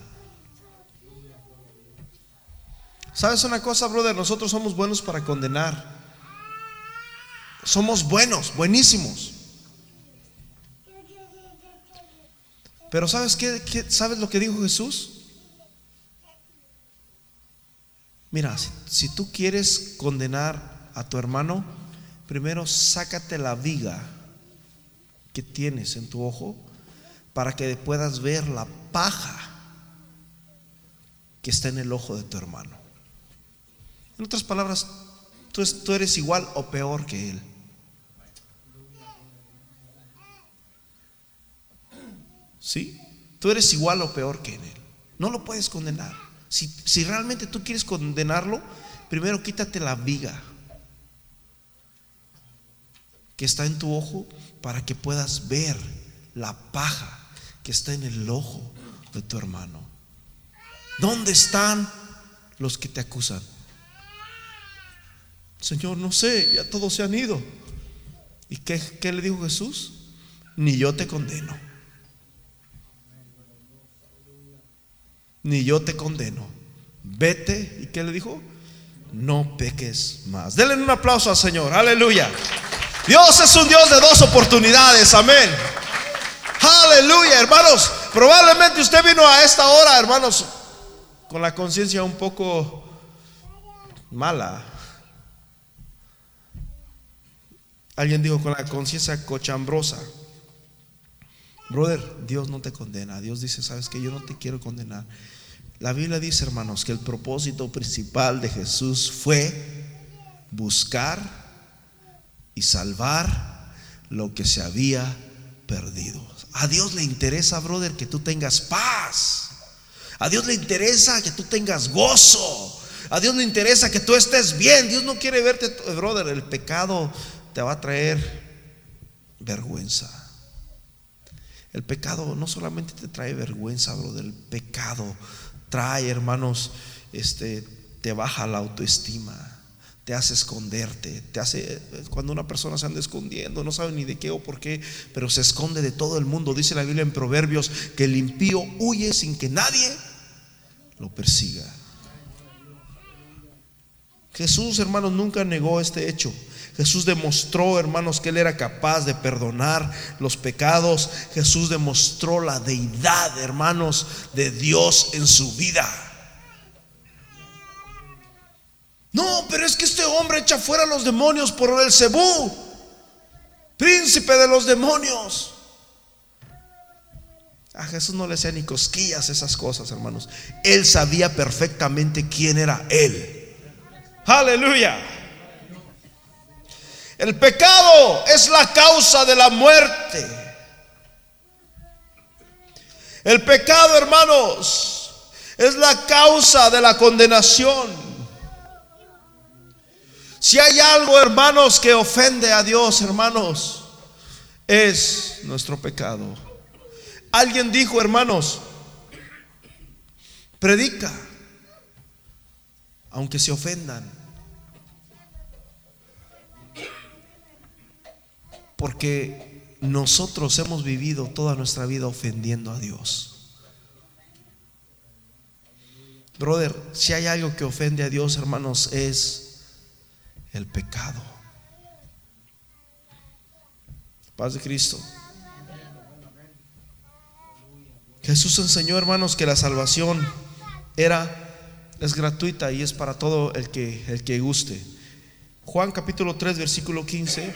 ¿Sabes una cosa, brother? Nosotros somos buenos para condenar. Somos buenos, buenísimos. Pero ¿sabes qué, ¿Sabes lo que dijo Jesús? Mira, si tú quieres condenar a tu hermano, primero sácate la viga que tienes en tu ojo para que puedas ver la paja que está en el ojo de tu hermano. En otras palabras, tú, eres igual o peor que él. ¿Sí? Tú eres igual o peor que él. No lo puedes condenar. Si realmente tú quieres condenarlo, primero quítate la viga que está en tu ojo para que puedas ver la paja que está en el ojo de tu hermano. ¿Dónde están los que te acusan? Señor, no sé, ya todos se han ido. ¿Y qué, le dijo Jesús? Ni yo te condeno. Ni yo te condeno. Vete. ¿Y qué le dijo? No peques más. Denle un aplauso al Señor. Aleluya. Dios es un Dios de dos oportunidades, amén. Aleluya, hermanos. Probablemente usted vino a esta hora, hermanos, con la conciencia un poco mala. Alguien dijo con la conciencia cochambrosa. Brother, Dios no te condena. Dios dice, sabes que yo no te quiero condenar. La Biblia dice, hermanos, que el propósito principal de Jesús fue buscar y salvar lo que se había perdido. A Dios le interesa, brother, que tú tengas paz. A Dios le interesa que tú tengas gozo. A Dios le interesa que tú estés bien. Dios no quiere verte, brother. El pecado te va a traer vergüenza. El pecado no solamente te trae vergüenza, brother. El pecado trae, hermanos, este, te baja la autoestima te hace esconderte, te hace cuando una persona se anda escondiendo, no sabe ni de qué o por qué, pero se esconde de todo el mundo. Dice la Biblia en Proverbios que el impío huye sin que nadie lo persiga. Jesús, hermanos, nunca negó este hecho. Jesús demostró, hermanos, que Él era capaz de perdonar los pecados. Jesús demostró la deidad, hermanos, de Dios en su vida. No, pero es que este hombre echa fuera a los demonios por el Cebú, príncipe de los demonios. A Jesús no le hacía ni cosquillas esas cosas, hermanos. Él sabía perfectamente quién era Él. Aleluya. El pecado es la causa de la muerte. El pecado, hermanos, es la causa de la condenación. Si hay algo, hermanos, que ofende a Dios, hermanos, es nuestro pecado. Alguien dijo, hermanos, predica, aunque se ofendan. Porque nosotros hemos vivido toda nuestra vida ofendiendo a Dios. Brother, si hay algo que ofende a Dios, hermanos, es el pecado. Paz de Cristo. Jesús enseñó, hermanos, que la salvación era es gratuita y es para todo el que el que guste. Juan capítulo 3 versículo 15.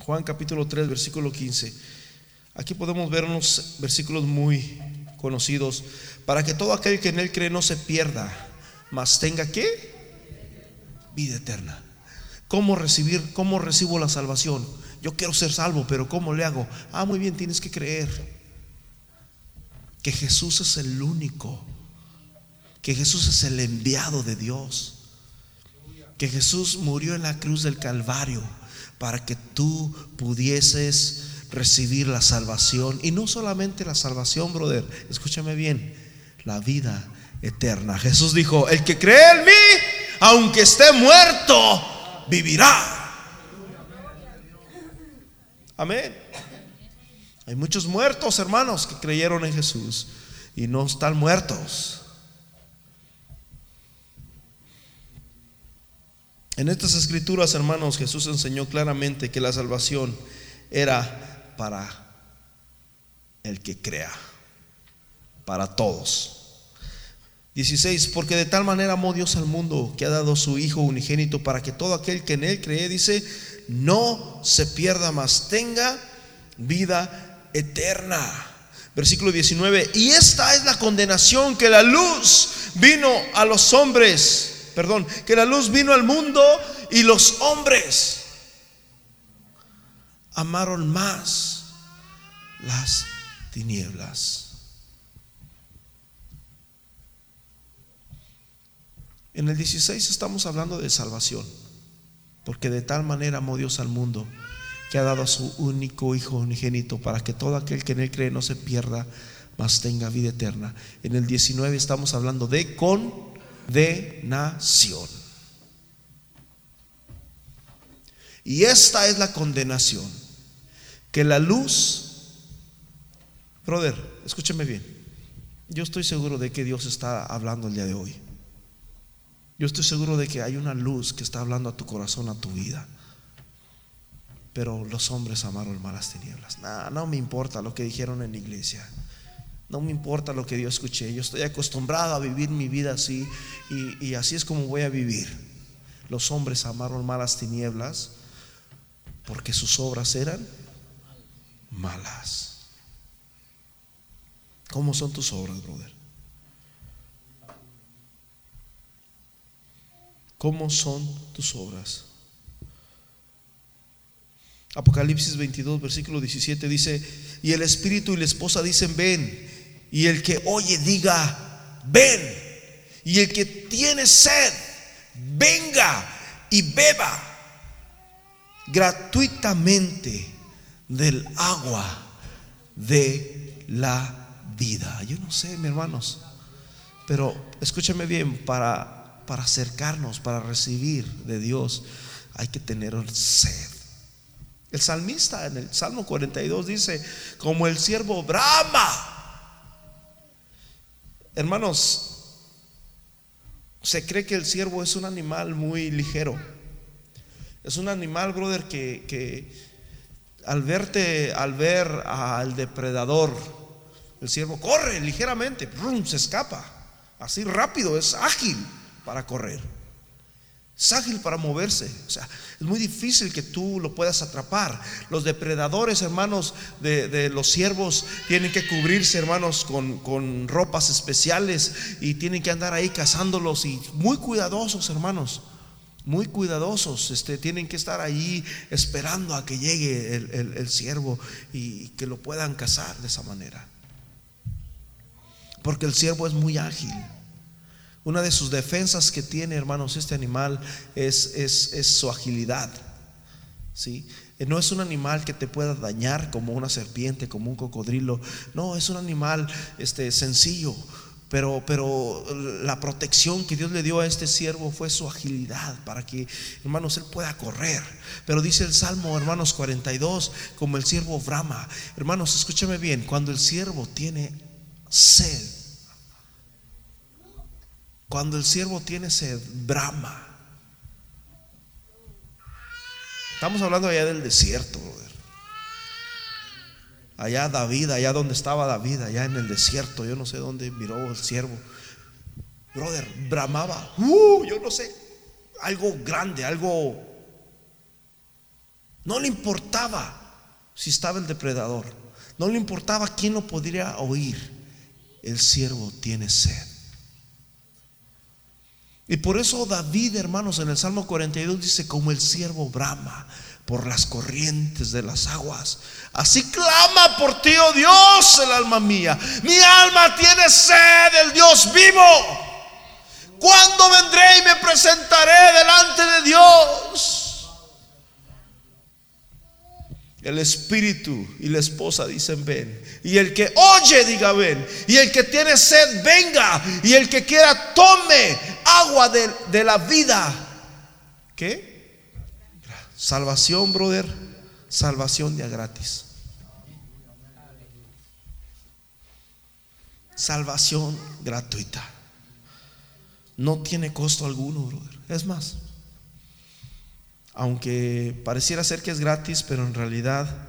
Juan capítulo 3 versículo 15. Aquí podemos ver unos versículos muy conocidos para que todo aquel que en él cree no se pierda, mas tenga que vida eterna. ¿Cómo recibir, cómo recibo la salvación? Yo quiero ser salvo, pero ¿cómo le hago? Ah, muy bien, tienes que creer que Jesús es el único, que Jesús es el enviado de Dios, que Jesús murió en la cruz del Calvario para que tú pudieses recibir la salvación y no solamente la salvación, brother, escúchame bien, la vida eterna. Jesús dijo, el que cree en mí, aunque esté muerto, vivirá. Amén. Hay muchos muertos, hermanos, que creyeron en Jesús y no están muertos. En estas escrituras, hermanos, Jesús enseñó claramente que la salvación era para el que crea, para todos. 16, porque de tal manera amó Dios al mundo que ha dado su Hijo unigénito para que todo aquel que en él cree, dice, no se pierda más, tenga vida eterna. Versículo 19, y esta es la condenación que la luz vino a los hombres, perdón, que la luz vino al mundo y los hombres amaron más las tinieblas En el 16 estamos hablando de salvación, porque de tal manera amó Dios al mundo que ha dado a su único Hijo unigénito para que todo aquel que en él cree no se pierda, mas tenga vida eterna. En el 19 estamos hablando de condenación. Y esta es la condenación, que la luz, brother, escúcheme bien, yo estoy seguro de que Dios está hablando el día de hoy. Yo estoy seguro de que hay una luz que está hablando a tu corazón, a tu vida. Pero los hombres amaron malas tinieblas. no me importa lo que dijeron en la iglesia. No me importa lo que yo escuché. Yo estoy acostumbrado a vivir mi vida así y, y así es como voy a vivir. Los hombres amaron malas tinieblas porque sus obras eran malas. ¿Cómo son tus obras, brother? ¿Cómo son tus obras? Apocalipsis 22, versículo 17 dice, y el espíritu y la esposa dicen, ven, y el que oye diga, ven, y el que tiene sed, venga y beba gratuitamente del agua de la vida. Yo no sé, mis hermanos, pero escúchame bien, para para acercarnos, para recibir de Dios, hay que tener sed. El salmista en el Salmo 42 dice, como el siervo brama. Hermanos, se cree que el siervo es un animal muy ligero. Es un animal, brother, que, que al verte, al ver al depredador, el siervo corre ligeramente, se escapa, así rápido, es ágil para correr, es ágil para moverse. O sea, es muy difícil que tú lo puedas atrapar. Los depredadores, hermanos, de, los siervos tienen que cubrirse, hermanos, con, con ropas especiales y tienen que andar ahí cazándolos y muy cuidadosos, hermanos muy cuidadosos, este, tienen que estar ahí esperando a que llegue el, siervo y que lo puedan cazar de esa manera. Porque el siervo es muy ágil. Una de sus defensas que tiene, hermanos, este animal es, es, su agilidad. ¿sí? No es un animal que te pueda dañar como una serpiente, como un cocodrilo. No, es un animal este, sencillo. Pero, pero la protección que Dios le dio a este siervo fue su agilidad para que, hermanos, él pueda correr. Pero dice el Salmo, hermanos 42, como el siervo brama. Hermanos, escúchame bien, cuando el siervo tiene sed, cuando el siervo tiene sed, brama. Estamos hablando allá del desierto, allá David, allá donde estaba David, allá en el desierto, yo no sé dónde miró el siervo. Brother, bramaba, uh, yo no sé, algo grande, algo... No le importaba si estaba el depredador, no le importaba quién lo podría oír. El siervo tiene sed. Y por eso David, hermanos, en el Salmo 42 dice, como el siervo brama por las corrientes de las aguas. Así clama por ti, oh Dios, el alma mía. Mi alma tiene sed del Dios vivo. ¿Cuándo vendré y me presentaré delante de Dios? El espíritu y la esposa dicen ven. Y el que oye diga ven. Y el que tiene sed venga. Y el que quiera tome agua de, de la vida. ¿Qué? Salvación, brother, salvación ya gratis. Salvación gratuita. No tiene costo alguno, brother. Es más, aunque pareciera ser que es gratis, pero en realidad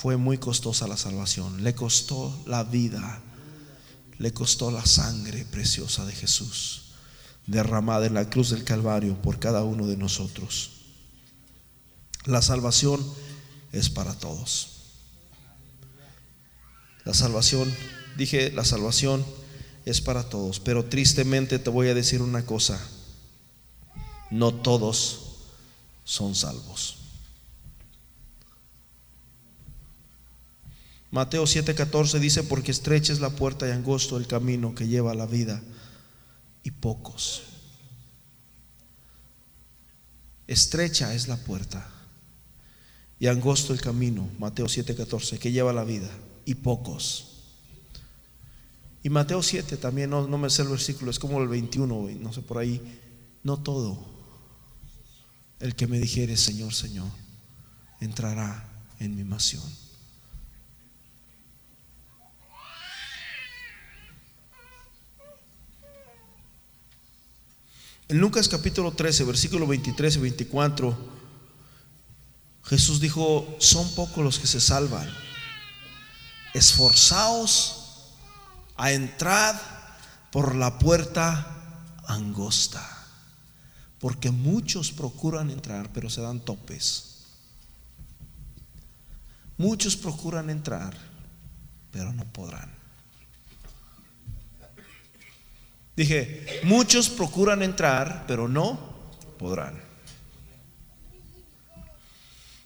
fue muy costosa la salvación. Le costó la vida, le costó la sangre preciosa de Jesús, derramada en la cruz del Calvario por cada uno de nosotros. La salvación es para todos. La salvación, dije, la salvación es para todos, pero tristemente te voy a decir una cosa, no todos son salvos. Mateo 7:14 dice, porque estrecha es la puerta y angosto el camino que lleva la vida, y pocos. Estrecha es la puerta y angosto el camino, Mateo 7:14, que lleva la vida, y pocos. Y Mateo 7 también, no, no me sé el versículo, es como el 21, no sé por ahí, no todo. El que me dijere, Señor, Señor, entrará en mi masión. En Lucas capítulo 13, versículo 23 y 24 Jesús dijo, son pocos los que se salvan. Esforzaos a entrar por la puerta angosta, porque muchos procuran entrar, pero se dan topes. Muchos procuran entrar, pero no podrán. Dije, muchos procuran entrar, pero no podrán.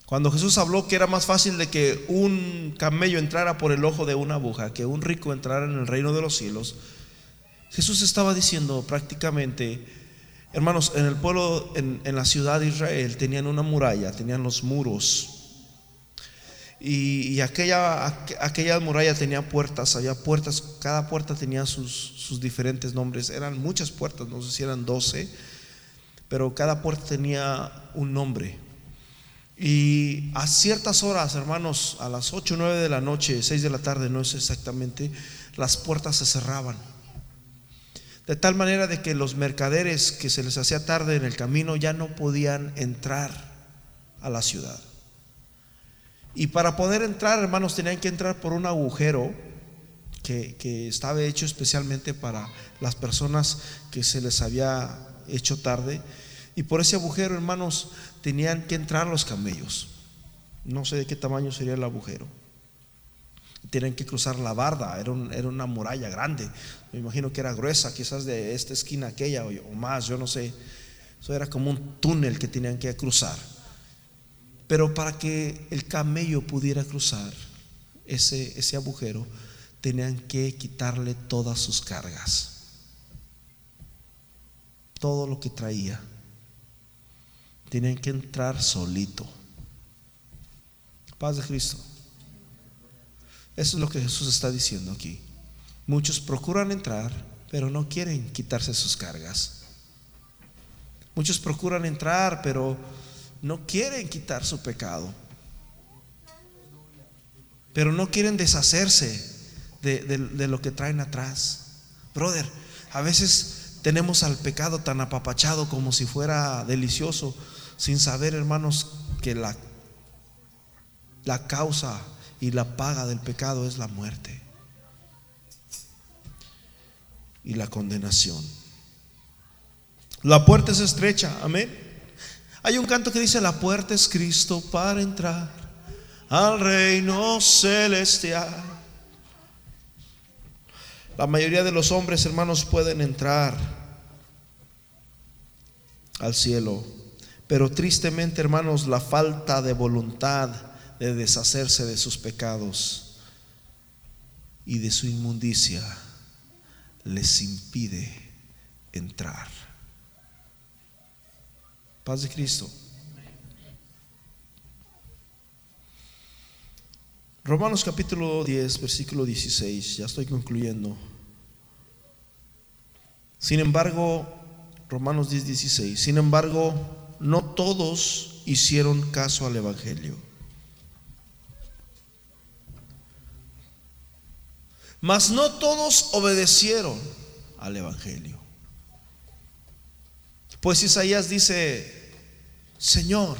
Cuando Jesús habló que era más fácil de que un camello entrara por el ojo de una aguja que un rico entrara en el reino de los cielos, Jesús estaba diciendo prácticamente, hermanos, en el pueblo, en, la ciudad de Israel, tenían una muralla, tenían los muros. Y, aquella, muralla tenía puertas, había puertas, cada puerta tenía sus, sus diferentes nombres, eran muchas puertas, no sé si eran 12, pero cada puerta tenía un nombre. Y a ciertas horas, hermanos, a las 8 o 9 de la noche, 6 de la tarde, no es exactamente, las puertas se cerraban. De tal manera de que los mercaderes que se les hacía tarde en el camino ya no podían entrar a la ciudad. Y para poder entrar, hermanos, tenían que entrar por un agujero que, estaba hecho especialmente para las personas que se les había hecho tarde. Y por ese agujero, hermanos, tenían que entrar los camellos. No sé de qué tamaño sería el agujero. Tenían que cruzar la barda, era, una muralla grande. Me imagino que era gruesa, quizás de esta esquina aquella o, más, yo no sé. Eso era como un túnel que tenían que cruzar. Pero para que el camello pudiera cruzar ese, ese agujero, tenían que quitarle todas sus cargas. Todo lo que traía. Tenían que entrar solito. Paz de Cristo. Eso es lo que Jesús está diciendo aquí. Muchos procuran entrar, pero no quieren quitarse sus cargas. Muchos procuran entrar, pero no quieren quitar su pecado. Pero no quieren deshacerse de, lo que traen atrás. Brother, a veces tenemos al pecado tan apapachado como si fuera delicioso, sin saber, hermanos, que la, la causa y la paga del pecado es la muerte y la condenación. La puerta es estrecha, amén. Hay un canto que dice, la puerta es Cristo para entrar al reino celestial. La mayoría de los hombres, hermanos, pueden entrar al cielo, pero tristemente, hermanos, la falta de voluntad de deshacerse de sus pecados y de su inmundicia les impide entrar. Paz de Cristo. Romanos capítulo 10, versículo 16, ya estoy concluyendo. Sin embargo, Romanos 10, 16, sin embargo, no todos hicieron caso al Evangelio. Mas no todos obedecieron al Evangelio. Pues Isaías dice, Señor,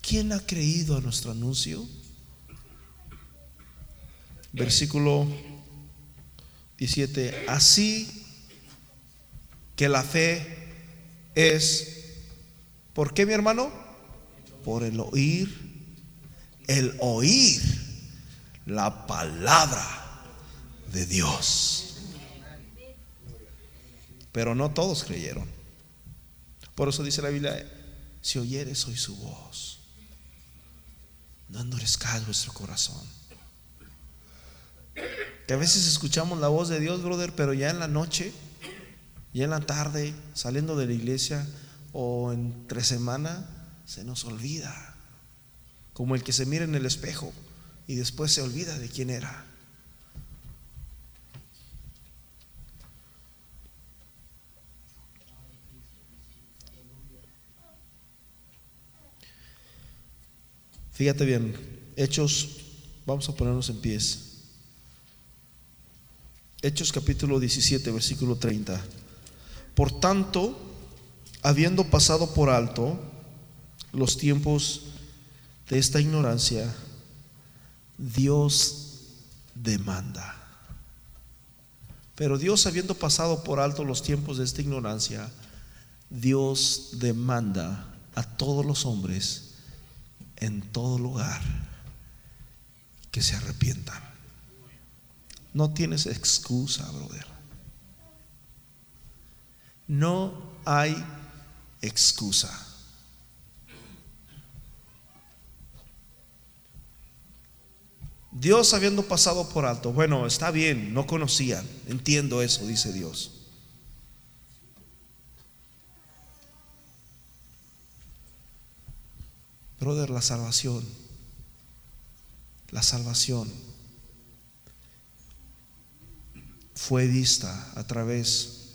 ¿quién ha creído a nuestro anuncio? Versículo 17, así que la fe es, ¿por qué mi hermano? Por el oír, el oír la palabra de Dios. Pero no todos creyeron. Por eso dice la Biblia, si oyeres hoy su voz, no endurezcáis vuestro corazón. Que a veces escuchamos la voz de Dios, brother, pero ya en la noche, ya en la tarde, saliendo de la iglesia o entre semana, se nos olvida. Como el que se mira en el espejo y después se olvida de quién era. Fíjate bien, Hechos, vamos a ponernos en pies. Hechos capítulo 17, versículo 30. Por tanto, habiendo pasado por alto los tiempos de esta ignorancia, Dios demanda. Pero Dios habiendo pasado por alto los tiempos de esta ignorancia, Dios demanda a todos los hombres en todo lugar que se arrepientan. No tienes excusa, brother. No hay excusa. Dios habiendo pasado por alto, bueno, está bien, no conocían, entiendo eso, dice Dios. Brother, la salvación La salvación fue vista a través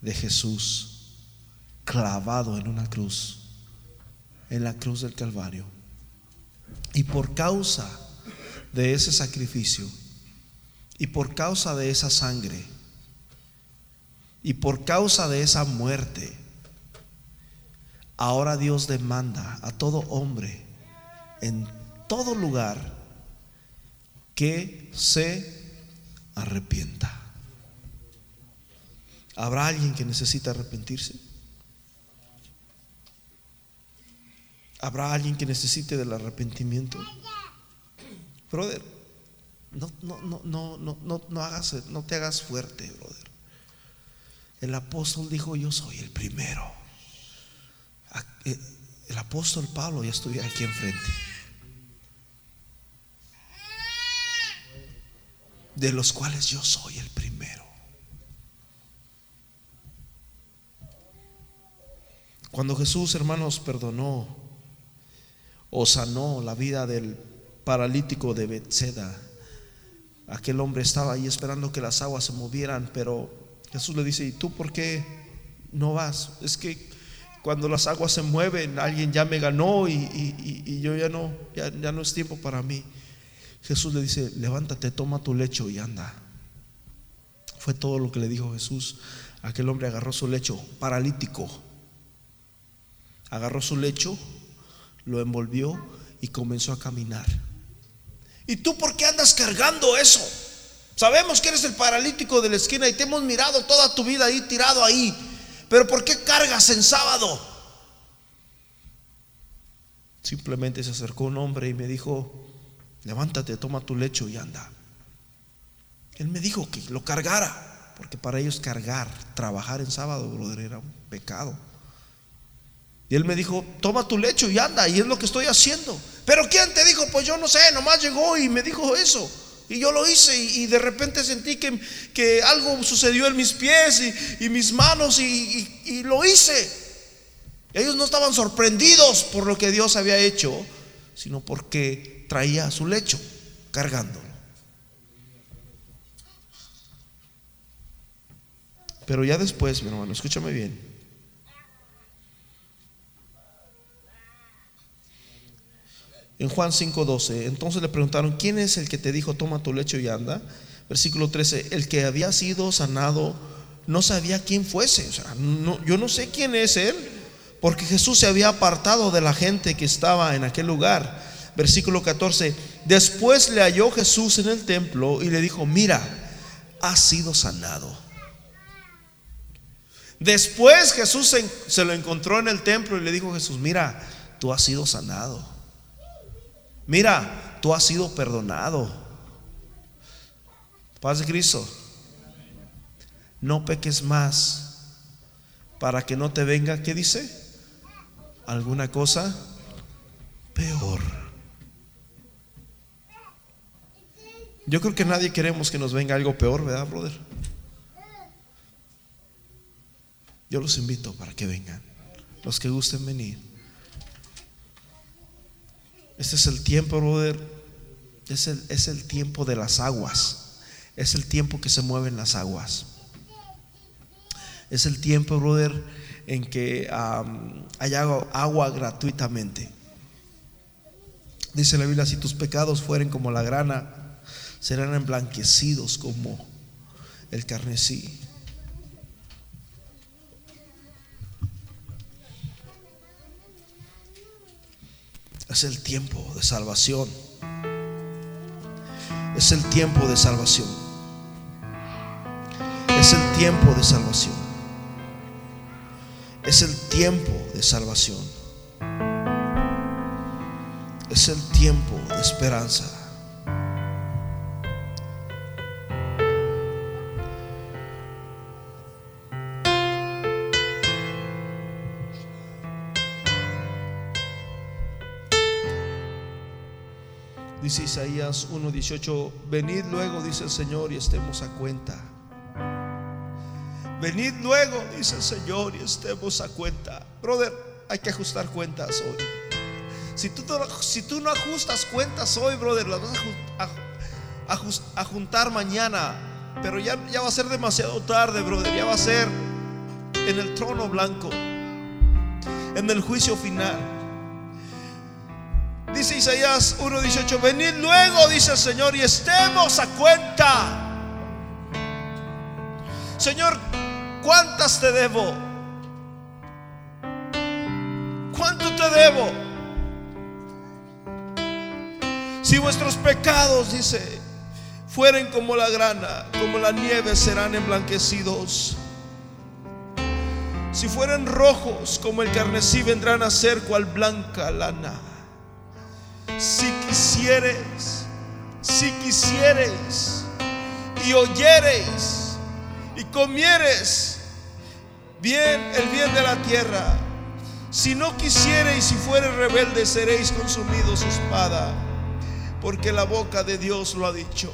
de Jesús clavado en una cruz, en la cruz del Calvario. Y por causa de ese sacrificio, y por causa de esa sangre, y por causa de esa muerte, ahora Dios demanda a todo hombre en todo lugar que se arrepienta. ¿Habrá alguien que necesita arrepentirse? ¿Habrá alguien que necesite del arrepentimiento? Brother, no, no, no, no, no, hagas, no te hagas fuerte, brother. El apóstol dijo, yo soy el primero. El apóstol Pablo ya estuviera aquí enfrente. De los cuales yo soy el primero. Cuando Jesús, hermanos, perdonó o sanó la vida del paralítico de Bethseda, aquel hombre estaba ahí esperando que las aguas se movieran, pero Jesús le dice, ¿y tú por qué no vas? Es que cuando las aguas se mueven, alguien ya me ganó y, yo ya no, ya, ya no es tiempo para mí. Jesús le dice, levántate, toma tu lecho y anda. Fue todo lo que le dijo Jesús. Aquel hombre agarró su lecho, paralítico. Agarró su lecho, lo envolvió y comenzó a caminar. ¿Y tú por qué andas cargando eso? Sabemos que eres el paralítico de la esquina y te hemos mirado toda tu vida ahí tirado ahí. Pero ¿por qué cargas en sábado? Simplemente se acercó un hombre y me dijo, levántate, toma tu lecho y anda. Él me dijo que lo cargara, porque para ellos cargar, trabajar en sábado, era un pecado. Y él me dijo, toma tu lecho y anda, y es lo que estoy haciendo. Pero ¿quién te dijo? Pues yo no sé, nomás llegó y me dijo eso. Y yo lo hice y, de repente sentí que, que, algo sucedió en mis pies y, mis manos y, y, lo hice. Ellos no estaban sorprendidos por lo que Dios había hecho, sino porque traía su lecho cargándolo. Pero ya después, mi hermano, escúchame bien. En Juan 5:12, entonces le preguntaron, ¿quién es el que te dijo, toma tu lecho y anda? Versículo 13, el que había sido sanado no sabía quién fuese. O sea, yo no sé quién es él, porque Jesús se había apartado de la gente que estaba en aquel lugar. Versículo 14, después le halló Jesús en el templo y le dijo, mira, has sido sanado. Después Jesús se, se lo encontró en el templo y le dijo Jesús, mira, tú has sido sanado mira, tú has sido perdonado. Paz de Cristo. No peques más para que no te venga, ¿qué dice? Alguna cosa peor. Yo creo que nadie queremos que nos venga algo peor, ¿verdad, brother? Yo los invito para que vengan, los que gusten venir. Este es el tiempo, brother. Es el, es el tiempo de las aguas. Es el tiempo que se mueven las aguas. Es el tiempo, brother, en que hay agua, gratuitamente. Dice la Biblia, si tus pecados fueren como la grana, serán emblanquecidos como el carnesí. Es el tiempo de salvación. Es el tiempo de salvación. Es el tiempo de salvación. Es el tiempo de salvación. Es el tiempo de esperanza. Dice Isaías 1:18, venid luego, dice el Señor, y estemos a cuenta. Venid luego, dice el Señor, y estemos a cuenta. Brother, hay que ajustar cuentas hoy. Si tú, si tú no ajustas cuentas hoy, brother, las vas a, juntar mañana. Pero ya, ya va a ser demasiado tarde, brother. Ya va a ser en el trono blanco, en el juicio final. Dice Isaías 1:18, venid luego, dice el Señor, y estemos a cuenta. Señor, ¿cuántas te debo? ¿Cuánto te debo? Si vuestros pecados, dice, fueren como la grana, como la nieve, serán emblanquecidos. Si fueren rojos como el carnesí, vendrán a ser cual blanca lana. Si quisieres, si quisieres y oyereis y comieres bien el bien de la tierra, si no quisiereis y fuereis rebeldes, seréis consumidos espada, porque la boca de Dios lo ha dicho.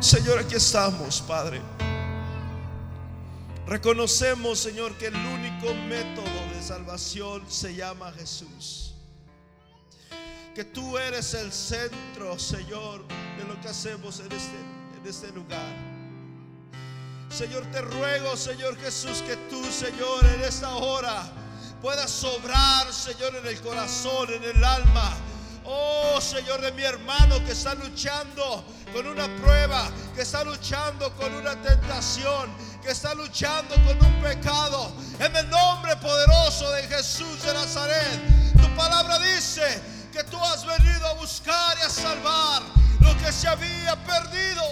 Señor, aquí estamos, Padre. Reconocemos, Señor, que el único método de salvación se llama Jesús. Que tú eres el centro, Señor, de lo que hacemos en este, este lugar. Señor, te ruego, Señor Jesús, que tú, Señor, en esta hora puedas sobrar, Señor, en el corazón, en el alma Oh Señor de mi hermano que está luchando con una prueba, que está luchando con una tentación, que está luchando con un pecado. En el nombre poderoso de Jesús de Nazaret, tu palabra dice que tú has venido a buscar y a salvar lo que se había perdido.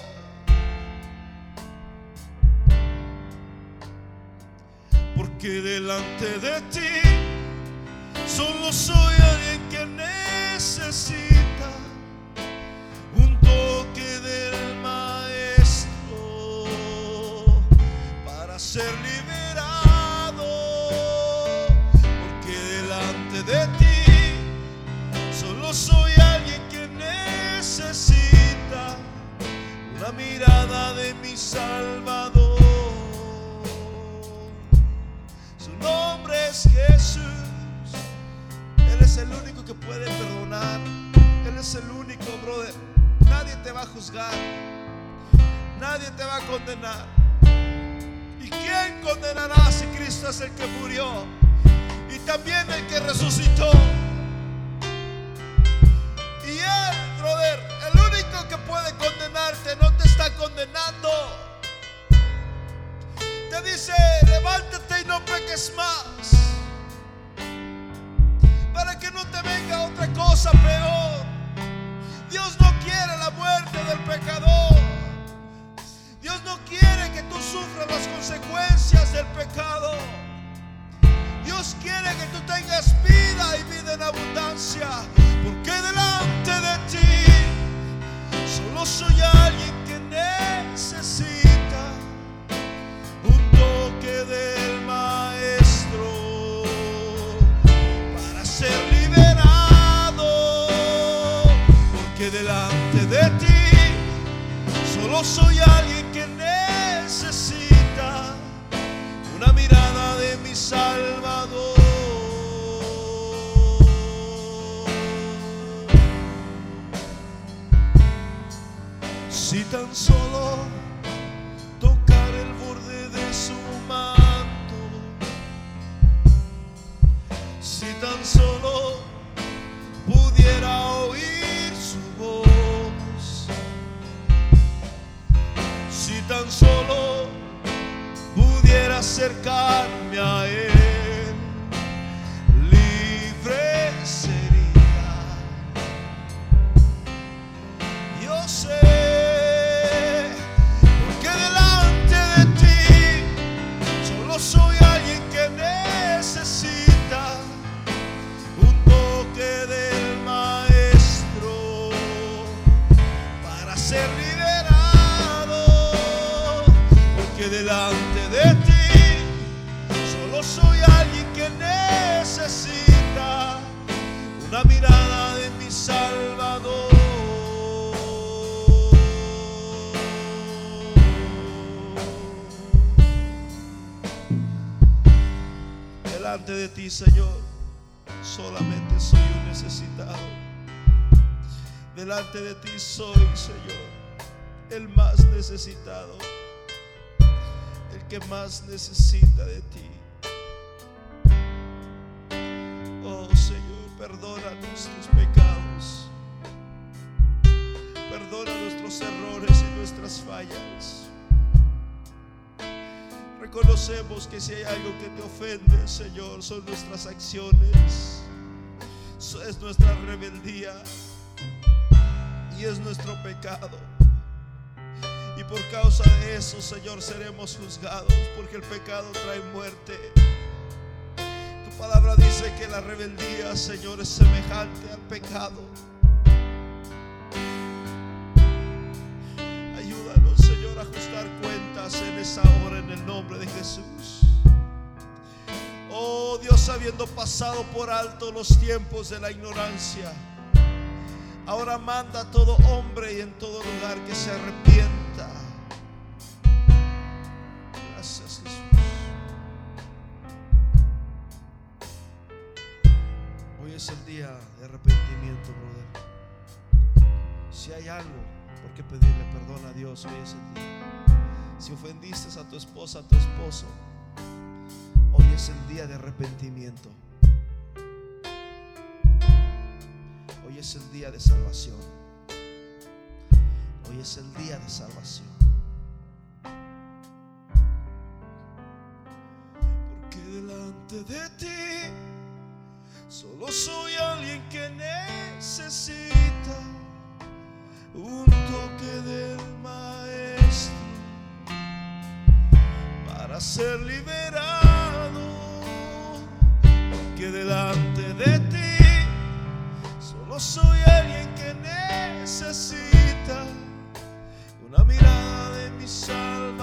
Porque delante de ti solo soy alguien que necesita ser liberado, porque delante de ti solo soy alguien que necesita una mirada de mi Salvador. Su nombre es Jesús es el único que puede perdonar. Él es el único, brother. Nadie te va a juzgar. Nadie te va a condenar. ¿Y quién condenará si Cristo es el que murió? Y también el que resucitó. Y Él, brother, el único que puede condenarte no te está condenando. Te dice, levántate y no peques más para que no te venga otra cosa peor. Dios no quiere la muerte del pecador. Dios no quiere las consecuencias del pecado. Dios quiere que tú tengas vida y vida en abundancia. Porque delante de ti solo soy alguien que necesita un toque del maestro. delante de ti solo soy alguien mirada de mi Salvador. Si tan solo ti, Señor, solamente soy un necesitado. Delante de ti soy, Señor, el más necesitado, el que más necesita de si hay algo que te ofende, Señor, son nuestras acciones. Es nuestra rebeldía y es nuestro pecado. Y por causa de eso, Señor, seremos juzgados, porque el pecado trae muerte. Tu palabra dice que la rebeldía, Señor, es semejante al pecado. Ayúdanos, Señor, a ajustar cuentas en esa hora en el nombre de Jesús. Habiendo pasado por alto los tiempos de la ignorancia, ahora manda a todo hombre y en todo lugar que se arrepienta. Gracias Jesús. Hoy es el día de arrepentimiento, brother. Si hay algo por qué pedirle perdón a Dios, hoy es el día. Si ofendiste a tu esposa, a tu esposo, es el día de arrepentimiento. Hoy es el día de salvación. Hoy es el día de salvación. Porque delante de ti solo soy alguien que necesita un toque del maestro para ser liberado. Delante de ti. Solo soy alguien que necesita una mirada de mis ojos